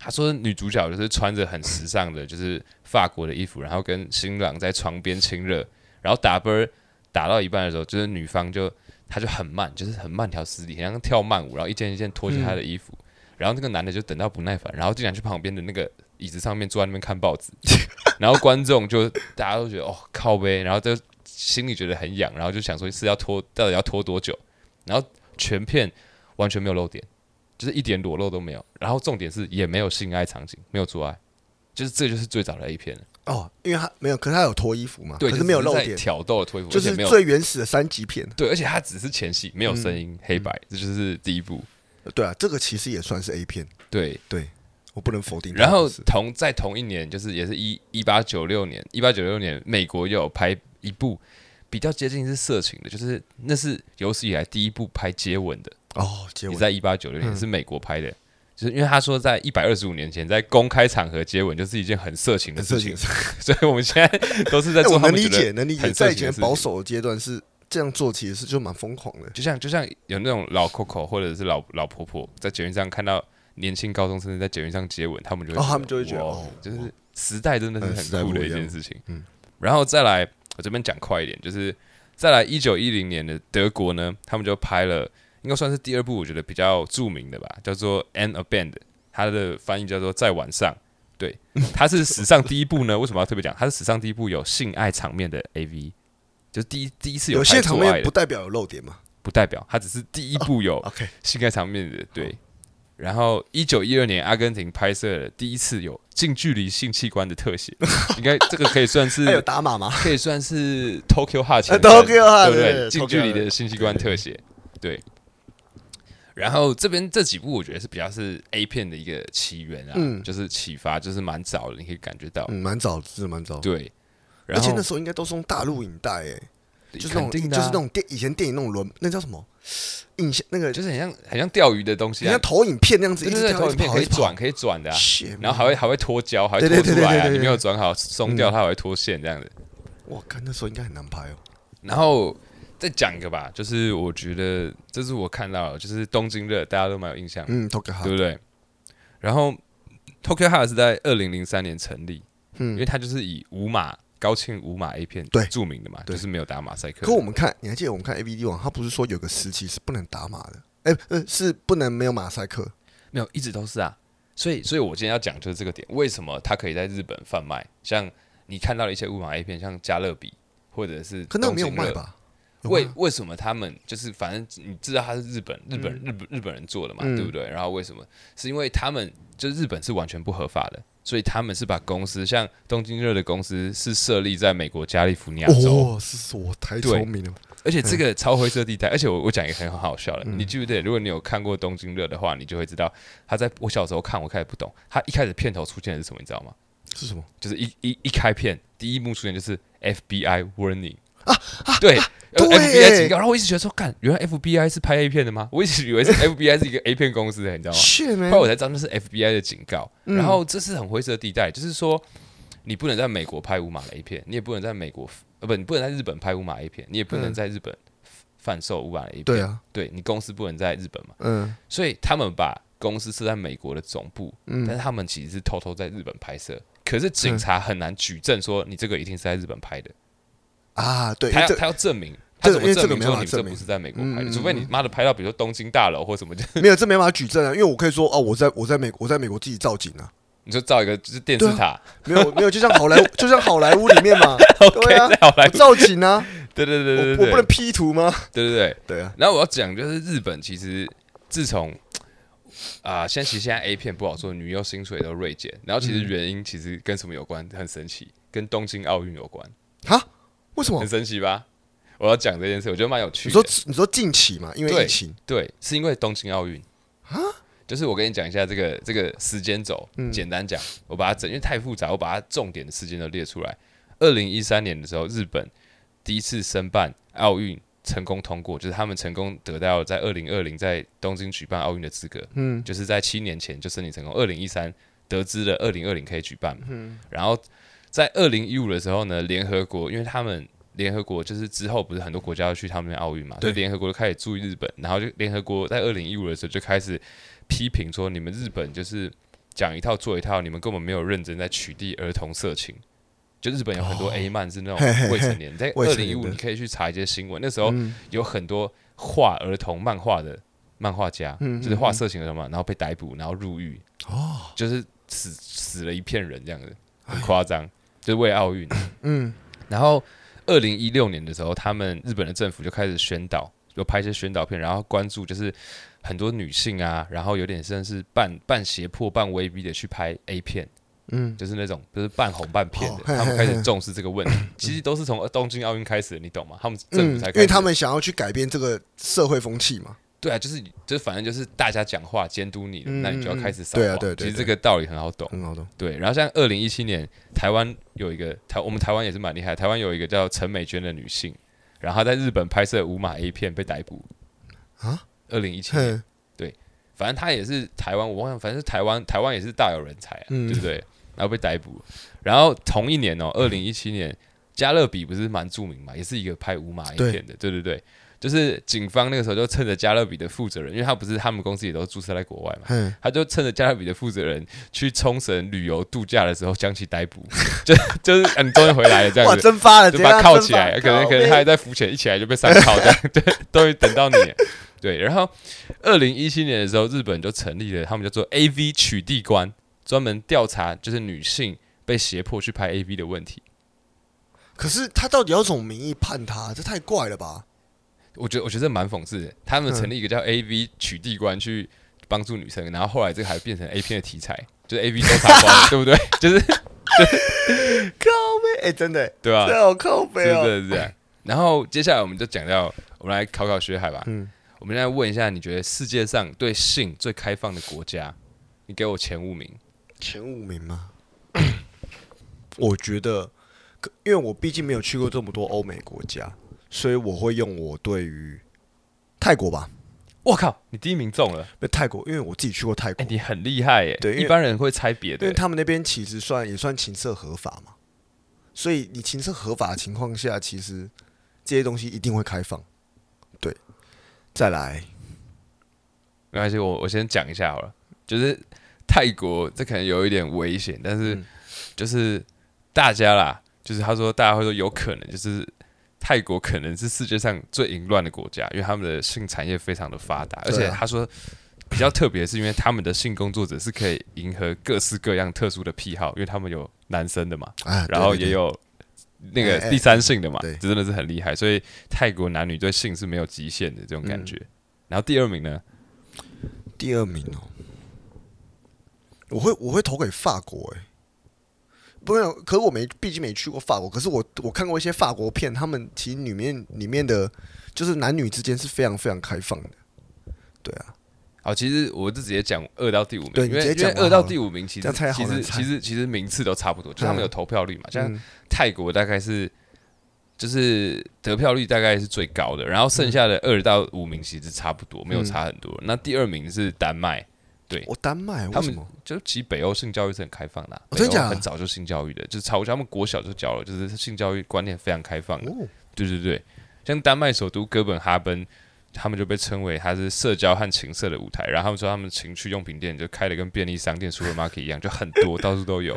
他说女主角就是穿着很时尚的，就是法国的衣服，然后跟新郎在床边亲热，然后打啵打到一半的时候，就是女方就她就很慢，就是很慢条斯理，好像跳慢舞，然后一件一件脱下她的衣服，嗯、然后那个男的就等到不耐烦，然后竟然去旁边的那个椅子上面坐在那边看报纸，[LAUGHS] 然后观众就大家都觉得哦靠呗，然后就心里觉得很痒，然后就想说是要拖到底要拖多久，然后全片。完全没有漏点，就是一点裸露都没有。然后重点是也没有性爱场景，没有做爱，就是这就是最早的 A 片了。哦，因为他没有，可是他有脱衣服嘛？对，可是没有漏点，挑逗的脱衣服，就是最原始的三级片。对，而且它只是前戏，没有声音，嗯、黑白，这就是第一部。对啊，这个其实也算是 A 片。对对，我不能否定。然后同在同一年，就是也是一一八九六年，一八九六年，美国又有拍一部比较接近是色情的，就是那是有史以来第一部拍接吻的。哦，接吻也在一八九六年是美国拍的，嗯、就是因为他说在一百二十五年前在公开场合接吻就是一件很色情的事情，[LAUGHS] 所以我们现在都是在 [LAUGHS] 做。能理解，能理解，在以前保守的阶段是这样做，其实是就蛮疯狂的。就像就像有那种老 Coco 或者是老老婆婆在捷运上看到年轻高中生在捷运上接吻，他们就会、哦，他们就会觉得，哦，就是时代真的是很酷的一件事情。嗯，然后再来，我这边讲快一点，就是再来一九一零年的德国呢，他们就拍了。应该算是第二部，我觉得比较著名的吧，叫做《And a Band》，它的翻译叫做《在晚上》。对，[LAUGHS] 它是史上第一部呢。为什么要特别讲？它是史上第一部有性爱场面的 AV，就是第一第一次有性爱场面，不代表有漏点嘛？不代表，它只是第一部有性爱场面的。对。然后，一九一二年，阿根廷拍摄了第一次有近距离性器官的特写，[LAUGHS] 应该这个可以算是有打码吗？可以算是 Tokyo Hot，对不对？近距离的性器官特写，对。然后这边这几部我觉得是比较是 A 片的一个起源啊，嗯、就是启发，就是蛮早的，你可以感觉到，嗯，蛮早，是蛮早。对，而且那时候应该都是用大录影带，哎，就是那种、就是那种电以前电影那种轮，那叫什么？影像那个就是很像很像钓鱼的东西像，投影片那样子，对对对，投影片可以转可以转的啊，然后还会还会脱胶，还会脱出来你没有转好松掉，嗯它还会脱线这样子。我看那时候应该很难拍哦。然后再讲一个吧，就是我觉得这是我看到的，就是东京热，大家都蛮有印象，嗯，Tokyo 对不对？然后 Tokyo Heart 是在二零零三年成立，嗯因为嗯。它就是以无码高清无码 A 片对著名的嘛，就是没有打马赛克。可我们看，你还记得我们看 A V D 网，它不是说有个时期是不能打码的？哎、呃，是不能没有马赛克。没有，一直都是啊。所以，所以我今天要讲就是这个点，为什么它可以在日本贩卖？像你看到的一些无码 A 片，像加勒比或者是可能没有卖吧？为为什么他们就是反正你知道他是日本日本日本日本人做的嘛，嗯对不对？然后为什么？是因为他们就日本是完全不合法的，所以他们是把公司像东京热的公司是设立在美国加利福尼亚州，哦，是我太聪明了。而且这个超灰色地带。[LAUGHS] 而且我我讲一个很好笑的，嗯你记不记得？如果你有看过东京热的话，你就会知道他在我小时候看，我开始不懂，他一开始片头出现的是什么，你知道吗？是什么？就是一一一开片，第一幕出现就是 FBI warning 啊对。FBI 警告，然后我一直觉得说，干，原来 FBI 是拍 A 片的吗？我一直以为是 [LAUGHS] FBI 是一个 A 片公司的，你知道吗？是后来我才知道那是 FBI 的警告。嗯然后这是很灰色的地带，就是说你不能在美国拍无码的 A 片，你也不能在美国呃不，你不能在日本拍无码 A 片，你也不能嗯在日本贩售无码的 A 片。对啊，对你公司不能在日本嘛，嗯所以他们把公司设在美国的总部，但是嗯，他们其实是偷偷在日本拍摄。可是警察很难举证说你这个一定是在日本拍的，啊，对，他要他要证明，他怎么证明没办法证明你这不是在美国拍的？除非你妈的拍到比如说东京大楼或什么，就 [LAUGHS] 没有这没办法举证啊，因为我可以说哦，我在我在美我在美国自己造景啊，你就造一个就是电视塔，[LAUGHS] 没有没有，就像好莱坞就像好莱坞里面嘛，[LAUGHS] 对啊我，造景啊，对对对对我对对，我不能 P 图吗？对对对。对啊，然后我要讲就是日本其实自从啊，现在其实现在 A 片不好做，女优薪水都锐减。然后其实原因其实跟什么有关？很神奇，跟东京奥运有关，哈，为什么很？神奇吧？我要讲这件事，我觉得蛮有趣的。你说你说近期嘛，因为疫情，对，是因为东京奥运啊就是我跟你讲一下这个这个时间轴，嗯简单讲，我把它整，因为太复杂，我把它重点的时间都列出来。二零一三年的时候，日本第一次申办奥运成功通过，就是他们成功得到在二零二零在东京举办奥运的资格，嗯就是在七年前就申请成功。二零一三得知了二零二零可以举办嘛，嗯然后在二零一五的时候呢，联合国因为他们联合国就是之后不是很多国家要去他们那边奥运嘛，所对联合国就开始注意日本，然后就联合国在二零一五的时候就开始批评说，你们日本就是讲一套做一套，你们根本没有认真在取缔儿童色情。就日本有很多哦。A 漫是那种未成年，在未二零一五你可以去查一些新闻，那时候嗯。有很多画儿童漫画的漫画家，嗯就是画色情的什么，然后被逮捕，然后入狱，哦，就是死死了一片人这样子，很夸张，就是为奥运。[COUGHS] 嗯然后二零一六年的时候，他们日本的政府就开始宣导，就拍一些宣导片，然后关注就是很多女性啊，然后有点像是半半胁迫、半威逼的去拍 A 片，嗯，就是那种就是半红半片的，他们开始重视这个问题。其实都是从东京奥运开始的，你懂吗？他们政嗯，府才因为他们想要去改变这个社会风气嘛，对啊，就是就是反正就是大家讲话监督你，嗯那你就要开始撒谎。对啊对对其实这个道理很好懂。很好懂。对，然后像二零一七年，台湾有一个台，我们台湾也是蛮厉害。台湾有一个叫陈美娟的女性，然后她在日本拍摄无码 A 片被逮捕啊。二零一七年，对，反正她也是台湾，我忘了，反正是台湾，台湾也是大有人才啊，嗯对不对？然后被逮捕，然后同一年哦，二零一七年，加勒比不是蛮著名嘛，也是一个拍无码 A 片的，对对对。就是警方那个时候就趁着加勒比的负责人，因为他不是他们公司也都注册在国外嘛，哼，他就趁着加勒比的负责人去冲绳旅游度假的时候将其逮捕，[LAUGHS] 就就是、啊、你终于回来了这，样子，蒸发了，就把他铐起来，可能可能他还在浮潜，一起来就被上铐这样，对，终于等到你了。对，然后二零一七年的时候，日本就成立了他们叫做 A V 取缔官，专门调查就是女性被胁迫去拍 A V 的问题。可是他到底要什么名义判他？这太怪了吧？我觉得我觉得这蛮讽刺的，他们成立一个叫 A V 取缔官去帮助女生，然后后来这个还变成 A 片的题材，就是 A V 搜查官，[LAUGHS] 对不对？[LAUGHS] 就是靠背，哎，真的，对吧？这好靠背是哦。的，是的。然后接下来我们就讲到，我们来考考学海吧。嗯，我们来问一下，你觉得世界上对性最开放的国家？你给我前五名。前五名吗？[COUGHS] 我觉得，因为我毕竟没有去过这么多欧美国家，所以我会用我对于泰国吧。我靠，你第一名中了！被泰国，因为我自己去过泰国，欸、你很厉害耶。对，一般人会猜别的，因为他们那边其实算也算情色合法嘛，所以你情色合法的情况下，其实这些东西一定会开放。对，再来，没关系，我我先讲一下好了，就是泰国这可能有一点危险，但是就是大家啦，就是他说大家会说有可能就是。泰国可能是世界上最淫乱的国家，因为他们的性产业非常的发达，而且他说比较特别是，因为他们的性工作者是可以迎合各式各样特殊的癖好，因为他们有男生的嘛，然后也有那个第三性的嘛，这真的是很厉害。所以泰国男女对性是没有极限的这种感觉。然后第二名呢？第二名哦，我会我会投给法国哎。不是，可是我没，毕竟没去过法国。可是我我看过一些法国片，他们其实里面里面的，就是男女之间是非常非常开放的。对啊，好，其实我就直接讲二到第五名，对，因为因为二到第五名其实其实其实其实名次都差不多，就他们有投票率嘛。像泰国大概是就是得票率大概是最高的，然后剩下的二到五名其实差不多，没有差很多。那第二名是丹麦。对，我丹麦，他们就其实北欧性教育是很开放的，真的？很早就性教育的，就是超他们国小就教了，就是性教育观念非常开放的。对对对，像丹麦首都哥本哈根，他们就被称为它是社交和情色的舞台。然后他们说他们情趣用品店就开的跟便利商店 supermarket 一样，就很多，[LAUGHS] 到处都有。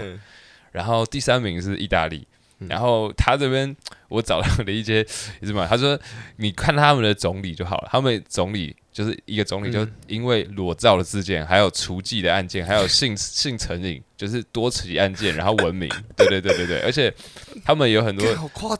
然后第三名是意大利，然后他这边我找到了一些什么？他说你看他们的总理就好了，他们总理。就是一个总理，就因为裸照的事件，还有除妓的案件，还有性 [LAUGHS] 性成瘾，就是多起案件，然后闻名。[LAUGHS] 对对对对对，而且他们有很多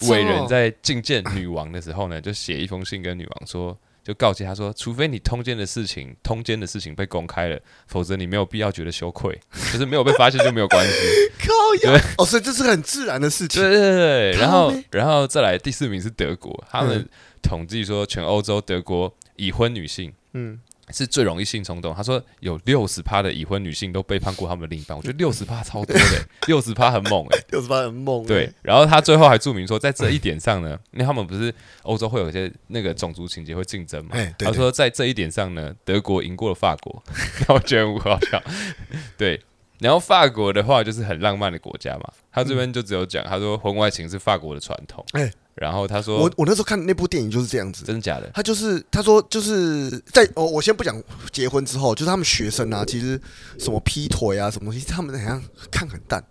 伟人在觐见女王的时候呢，就写一封信跟女王说，就告诫她说，除非你通奸的事情，通奸的事情被公开了，否则你没有必要觉得羞愧，[LAUGHS] 就是没有被发现就没有关系。靠呀！哦，所以这是很自然的事情。对对对，然后然后再来第四名是德国，他们统计说全欧洲德国。已婚女性，嗯，是最容易性冲动。他说有六十趴的已婚女性都背叛过他们的另一半，我觉得六十趴超多的，[LAUGHS] 六十趴很猛哎，六十趴很猛。对，然后他最后还注明说，在这一点上呢，因为他们不是欧洲会有一些那个种族情节会竞争嘛，他说在这一点上呢，德国赢过了法国，[LAUGHS] 我觉得很好笑。[LAUGHS] 对，然后法国的话就是很浪漫的国家嘛，他这边就只有讲，他说婚外情是法国的传统。哎。然后他说：“我我那时候看那部电影就是这样子，真的假的？他就是他说就是在哦，我先不讲结婚之后，就是他们学生啊，其实什么劈腿啊，什么东西，他们好像看很淡，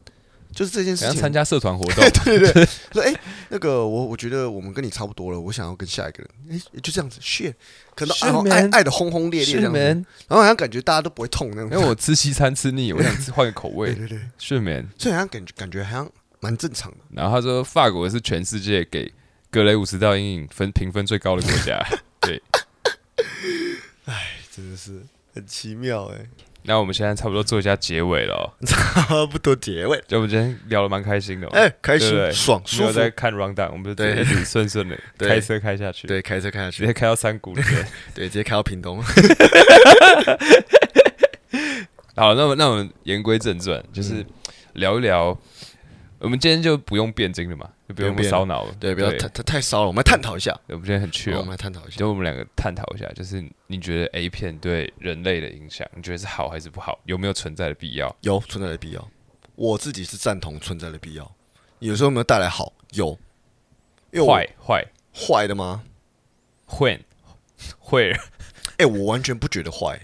就是这件事情。参加社团活动，对 [LAUGHS] 对对，[LAUGHS] 说哎，那个我我觉得我们跟你差不多了，我想要跟下一个人，哎，就这样子，shit，可能爱爱的轰轰烈烈这样子，然后好像感觉大家都不会痛那种。因为我吃西餐吃腻，我想吃换个口味，对对对，睡眠，所以好像感觉感觉好像蛮正常的。然后他说，法国是全世界给。格雷五十道阴影分评分最高的国家，[LAUGHS] 对，哎，真的是很奇妙哎。那我们现在差不多做一下结尾了，差不多结尾。就我们今天聊的蛮开心的，哎，开心爽，没有在看 rundown，我们就一直顺顺的 [LAUGHS] 开车开下去，对，开车开下去，直接开到山谷里面，[LAUGHS] 对，直接开到屏东。好，那么那我们言归正传，就是聊一聊，我们今天就不用辩经了嘛。就不用烧脑了，对，不要太太太烧了。我们来探讨一下，我们今天很缺，我们来探讨一下，就我们两个探讨一下，就是你觉得 A 片对人类的影响，你觉得是好还是不好？有没有存在的必要？有存在的必要，我自己是赞同存在的必要。有时候有没有带来好？有，坏坏坏的吗？会会，哎，我完全不觉得坏。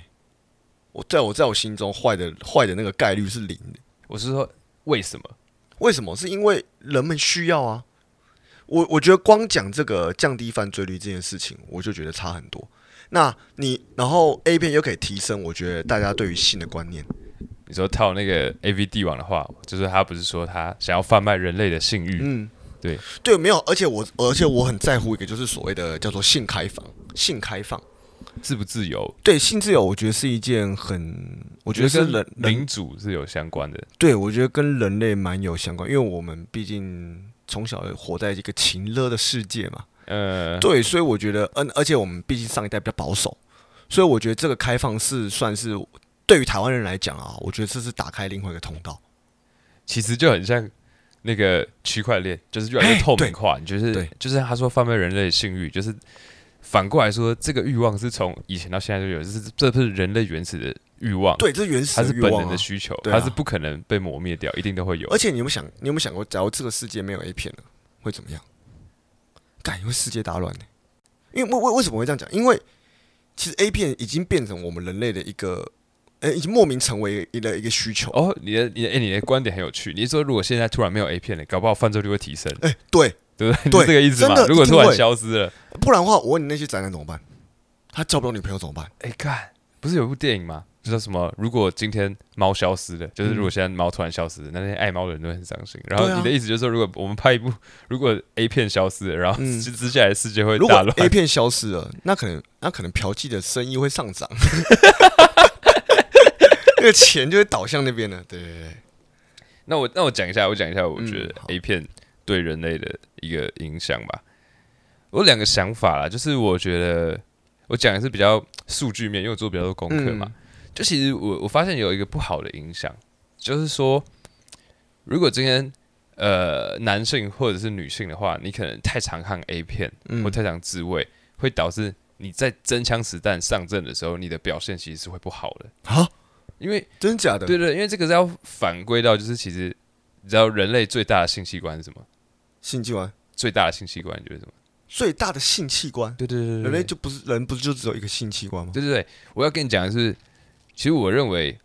我在我在我心中，坏的坏的那个概率是零的。我是说，为什么？为什么？是因为人们需要啊！我我觉得光讲这个降低犯罪率这件事情，我就觉得差很多。那你然后 A 片又可以提升，我觉得大家对于性的观念。你说套那个 AV 帝王的话，就是他不是说他想要贩卖人类的性欲？嗯，对对，没有。而且我而且我很在乎一个，就是所谓的叫做性开放，性开放。自不自由？对，性自由，我觉得是一件很，我觉得跟人民主是有相关的。对，我觉得跟人类蛮有相关，因为我们毕竟从小活在一个情勒的世界嘛。呃，对，所以我觉得，嗯，而且我们毕竟上一代比较保守，所以我觉得这个开放是算是对于台湾人来讲啊，我觉得这是打开另外一个通道。其实就很像那个区块链就是越来越透明化，就是对就是他说贩卖人类的性欲，就是反过来说，这个欲望是从以前到现在都有，就是这不是人类原始的欲望，对，这是原始的、啊，它是本能的需求，啊、它是不可能被磨灭掉，一定都会有。而且你有没有想，你有没有想过，假如这个世界没有 A 片了，会怎么样？感觉世界大乱呢？因为为为为什么会这样讲？因为其实 A 片已经变成我们人类的一个。哎，已经莫名成为一个一个需求哦。你的你的哎，你的观点很有趣。你是说，如果现在突然没有 A 片了，搞不好犯罪率会提升？哎，对，对不对？对，[LAUGHS] 这个意思嘛。如果突然消失了，不然的话，我问你，那些宅男怎么办？他交不到女朋友怎么办？哎，看，不是有一部电影吗？就叫什么？如果今天猫消失了，就是如果现在猫突然消失了，那些爱猫的人都很伤心。然后你的意思就是说，如果我们拍一部，如果 A 片消失了，然后接接下来世界会大乱。A 片消失了，那可能那可能嫖妓的生意会上涨。[LAUGHS] 那个钱就会倒向那边了，对对对。那我那我讲一下，我讲一下，我觉得 A 片对人类的一个影响吧。我有两个想法啦，就是我觉得我讲的是比较数据面，因为我做比较多功课嘛。就其实我我发现有一个不好的影响，就是说，如果今天呃男性或者是女性的话，你可能太常看 A 片，或太常自慰，会导致你在真枪实弹上阵的时候，你的表现其实是会不好的啊。因为真假的，对对，因为这个是要反归到，就是其实你知道人类最大的性器官是什么？性器官最大的性器官就是什么？最大的性器官？对对对，人类就不是人，不是就只有一个性器官吗？对对对，我要跟你讲的是，其实我认为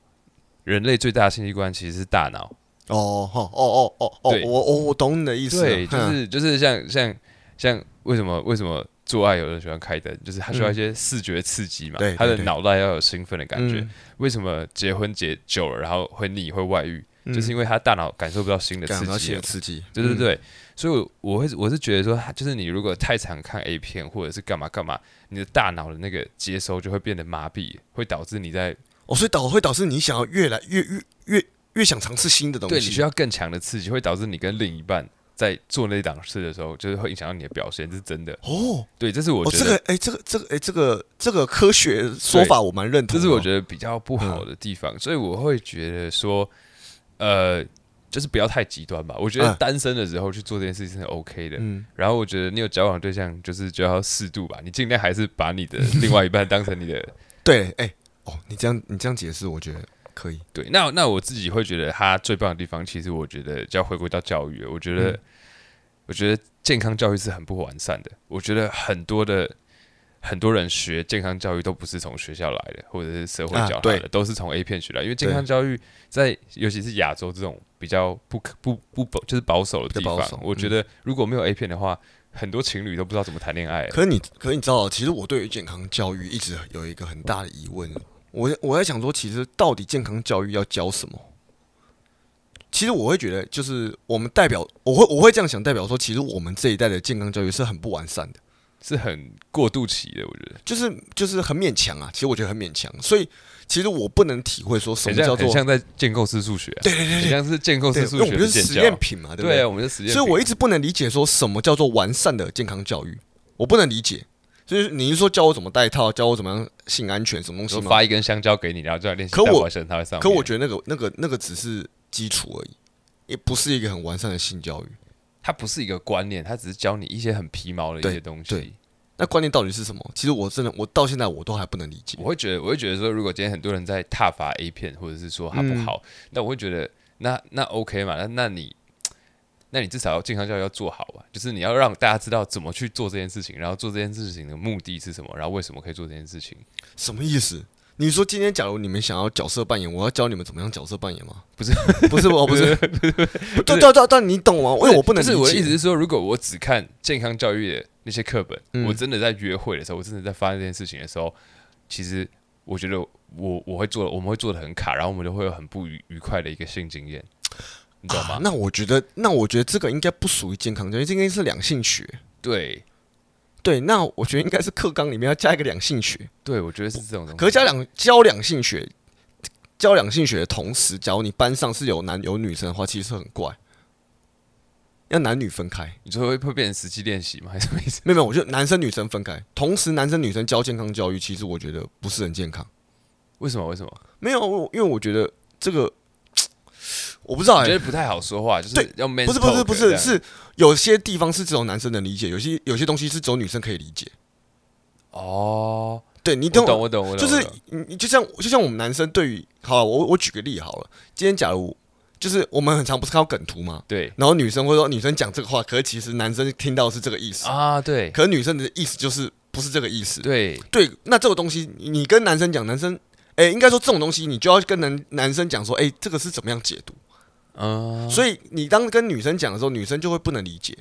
人类最大的性器官其实是大脑。哦哦哦哦哦，对，我我我懂你的意思。对，就是就是像像像为什么为什么？做爱有人喜欢开灯，就是他需要一些视觉刺激嘛，他的脑袋要有兴奋的感觉。为什么结婚结久了，然后会腻会外遇，就是因为他大脑感受不到新的刺激。新的刺激，对对对。所以我会我是觉得说，就是你如果太常看 A 片或者是干嘛干嘛，你的大脑的那个接收就会变得麻痹，会导致你在哦，所以导会导致你想要越来越越越越想尝试新的东西。对，你需要更强的刺激，会导致你跟另一半。在做那档事的时候，就是会影响到你的表现，这是真的哦。对，这是我觉得，这个哎，这个这个哎，这个这个科学说法我蛮认同。这是我觉得比较不好的地方，所以我会觉得说，呃，就是不要太极端吧。我觉得单身的时候去做这件事情是 OK 的。嗯。然后我觉得你有交往对象，就是就要适度吧。你尽量还是把你的另外一半当成你的。[LAUGHS] 对，哎，哦，你这样你这样解释，我觉得。可以，对，那那我自己会觉得他最棒的地方，其实我觉得就要回归到教育。我觉得，嗯、我觉得健康教育是很不完善的。我觉得很多的很多人学健康教育都不是从学校来的，或者是社会教来的，啊、都是从 A 片学来。因为健康教育在尤其是亚洲这种比较不可不不保就是保守的地方，我觉得如果没有 A 片的话，很多情侣都不知道怎么谈恋爱。可是你，可是你知道，其实我对于健康教育一直有一个很大的疑问。我我在想说，其实到底健康教育要教什么？其实我会觉得，就是我们代表，我会我会这样想，代表说，其实我们这一代的健康教育是很不完善的，是很过渡期的。我觉得就是就是很勉强啊。其实我觉得很勉强，所以其实我不能体会说什么叫做很像在建构式数学，对对对，像是建构式数学，我们就是实验品嘛，对不对？对，我们是实验。所以我一直不能理解说什么叫做完善的健康教育，我不能理解。就是你是说教我怎么戴套，教我怎么样性安全什么东西吗？发一根香蕉给你，然后就要练习。可我可我觉得那个那个那个只是基础而已，也不是一个很完善的性教育。它不是一个观念，它只是教你一些很皮毛的一些东西。对，那观念到底是什么？其实我真的我到现在我都还不能理解。我会觉得我会觉得说，如果今天很多人在挞伐 A 片，或者是说它不好，嗯、那我会觉得那那 OK 嘛？那那你。那你至少要健康教育要做好吧，就是你要让大家知道怎么去做这件事情，然后做这件事情的目的是什么，然后为什么可以做这件事情？什么意思？你说今天假如你们想要角色扮演，我要教你们怎么样角色扮演吗？不是，不是，我不是，对 [LAUGHS] 对对，但你懂吗？因为我不能。是我的意思是说，如果我只看健康教育的那些课本，嗯、我真的在约会的时候，我真的在发生这件事情的时候，其实我觉得我我会做，我们会做的很卡，然后我们就会有很不愉愉快的一个性经验。你知道吗？啊、那我觉得，那我觉得这个应该不属于健康教育，这应该是两性学。对，对，那我觉得应该是课纲里面要加一个两性学。对，我觉得是这种东西。可是加两教两性学，教两性学的同时，假如你班上是有男有女生的话，其实很怪。要男女分开，你说会会变成实际练习吗？还是什么意思？[LAUGHS] 没有没有，我觉得男生女生分开，同时男生女生教健康教育，其实我觉得不是很健康。为什么？为什么？没有，因为我觉得这个。我不知道、欸，我觉得不太好说话，就是对要 man 不是不是不是是有些地方是只有男生能理解，有些有些东西是只有女生可以理解。哦，对你懂我懂我懂我懂，就是你你就像就像我们男生对于好了，我我举个例好了，今天假如就是我们很常不是看到梗图吗？对。然后女生会说女生讲这个话，可是其实男生听到是这个意思，啊，对。可是女生的意思就是不是这个意思。对。对，那这个东西你你跟男生讲，男生哎、应该说这种东西你就要跟男男生讲说，哎、这个是怎么样解读？嗯，所以你当跟女生讲的时候，女生就会不能理解。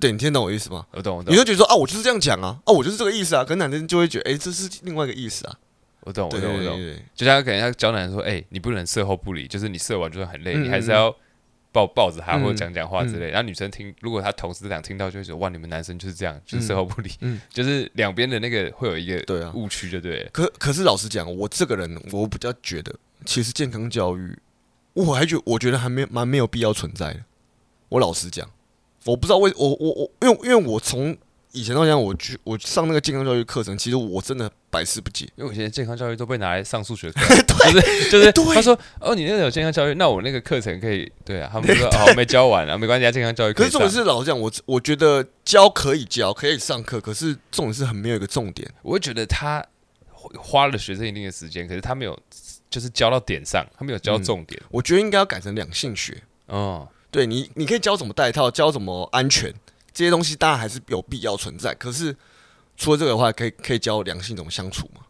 对你听懂我意思吗？我懂我懂。女生觉得说啊，我就是这样讲啊，啊，我就是这个意思啊，可是男生就会觉得，哎、这是另外一个意思啊。我懂我懂我懂，就像可能要教男生说，哎，你不能事后不理，就是你射完就算很累，嗯你还是要抱抱着他嗯。或者讲讲话之类。嗯。然后女生听，如果她同时这样听到，就会觉得，哇，你们男生就是这样，就是事后不理，嗯。就是两边的那个会有一个对啊。误区，就对了。可可是老实讲，我这个人我比较觉得，其实健康教育，我还觉我觉得还没蛮没有必要存在的。我老实讲，我不知道为我我我，因为因为我从以前到现在，我去我上那个健康教育课程，其实我真的百思不解。因为我现在健康教育都被拿来上数学课，[LAUGHS] 就是就是对他说哦，你那个有健康教育，那我那个课程可以对啊，他们说 [LAUGHS] 哦没教完啊，没关系，啊，健康教育以上可是重点。是老实讲，我我觉得教可以教，可以上课，可是重点是很没有一个重点。我会觉得他花了学生一定的时间，可是他没有就是教到点上，他没有教到重点。我觉得应该要改成两性学。哦，对你，你可以教怎么戴套，教怎么安全这些东西，当然还是有必要存在。可是除了这个的话，可以可以教两性怎么相处嘛？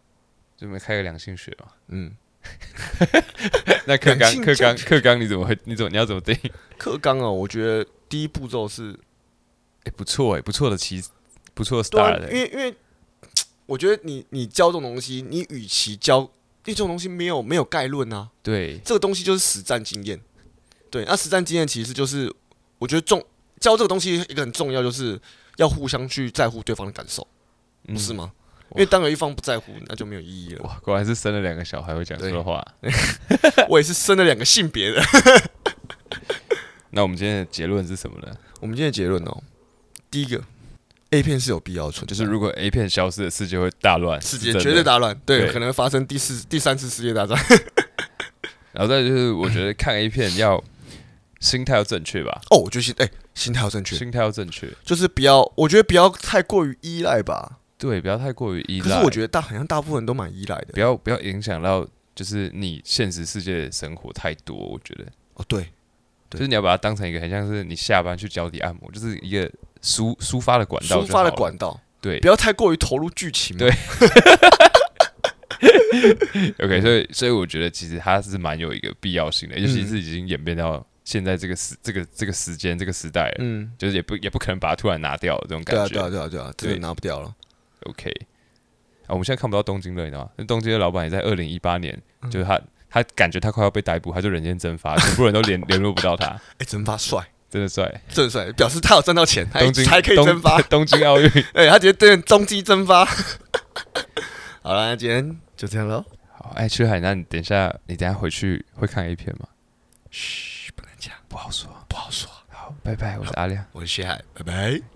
就没开个两性学嘛。嗯，[LAUGHS] 那课刚课两性教纲课纲你怎么会？你怎么你要怎么定？课纲哦，我觉得第一步骤是哎，不错哎，不错的棋，不错的对啊 start 欸。因为因为 [TSK] 我觉得你你教这种东西，你与其教，因为这种东西没有没有概论啊，对，这个东西就是实战经验。对，那实战经验其实就是我觉得重教这个东西一个很重要，就是要互相去在乎对方的感受，不是嗯？吗？因为当有一方不在乎，那就没有意义了。哇，果然是生了两个小孩会讲这个话。[LAUGHS] 我也是生了两个性别的。[LAUGHS] 那我们今天的结论是什么呢？我们今天的结论哦，第一个，A 片是有必要存在，就是如果 A 片消失了，世界会大乱，世界绝对大乱，对，对可能发生第四、第三次世界大战。[LAUGHS] 然后再就是，我觉得看 A 片要心态要正确吧，哦，我觉得心哎、心态要正确，心态要正确，就是不要，我觉得不要太过于依赖吧。对，不要太过于依赖。可是我觉得大好像大部分人都蛮依赖的。不要不要影响到，就是你现实世界的生活太多。我觉得，哦，对，对就是你要把它当成一个很像是你下班去脚底按摩，就是一个抒抒发的管道，抒发的，管道，对。不要太过于投入剧情。对。[LAUGHS] OK，所以所以我觉得其实它是蛮有一个必要性的，尤其是已经演变到现在这个时这个这个时间这个时代了，嗯，就是也不也不可能把它突然拿掉这种感觉。对啊，对啊，对啊，真的对拿不掉了。OK，啊，我们现在看不到东京了，你知道吗？那东京的老板也在二零一八年，嗯。就是他他感觉他快要被逮捕，他就人间蒸发，全部人都联联络不到他，[LAUGHS] 哎，蒸发帅，真的帅。真的帅，表示他有赚到钱，还东京才可以蒸发东。[LAUGHS] 东京奥运。[LAUGHS] 哎，他直接对中基蒸发。[LAUGHS] 好了，那今天就这样喽。好，哎，去海，那你等一下，你等下回去会看 A 片吗？嘘，不能讲，不好说，不好说。好，拜拜，我是阿亮。我是薛海，拜拜。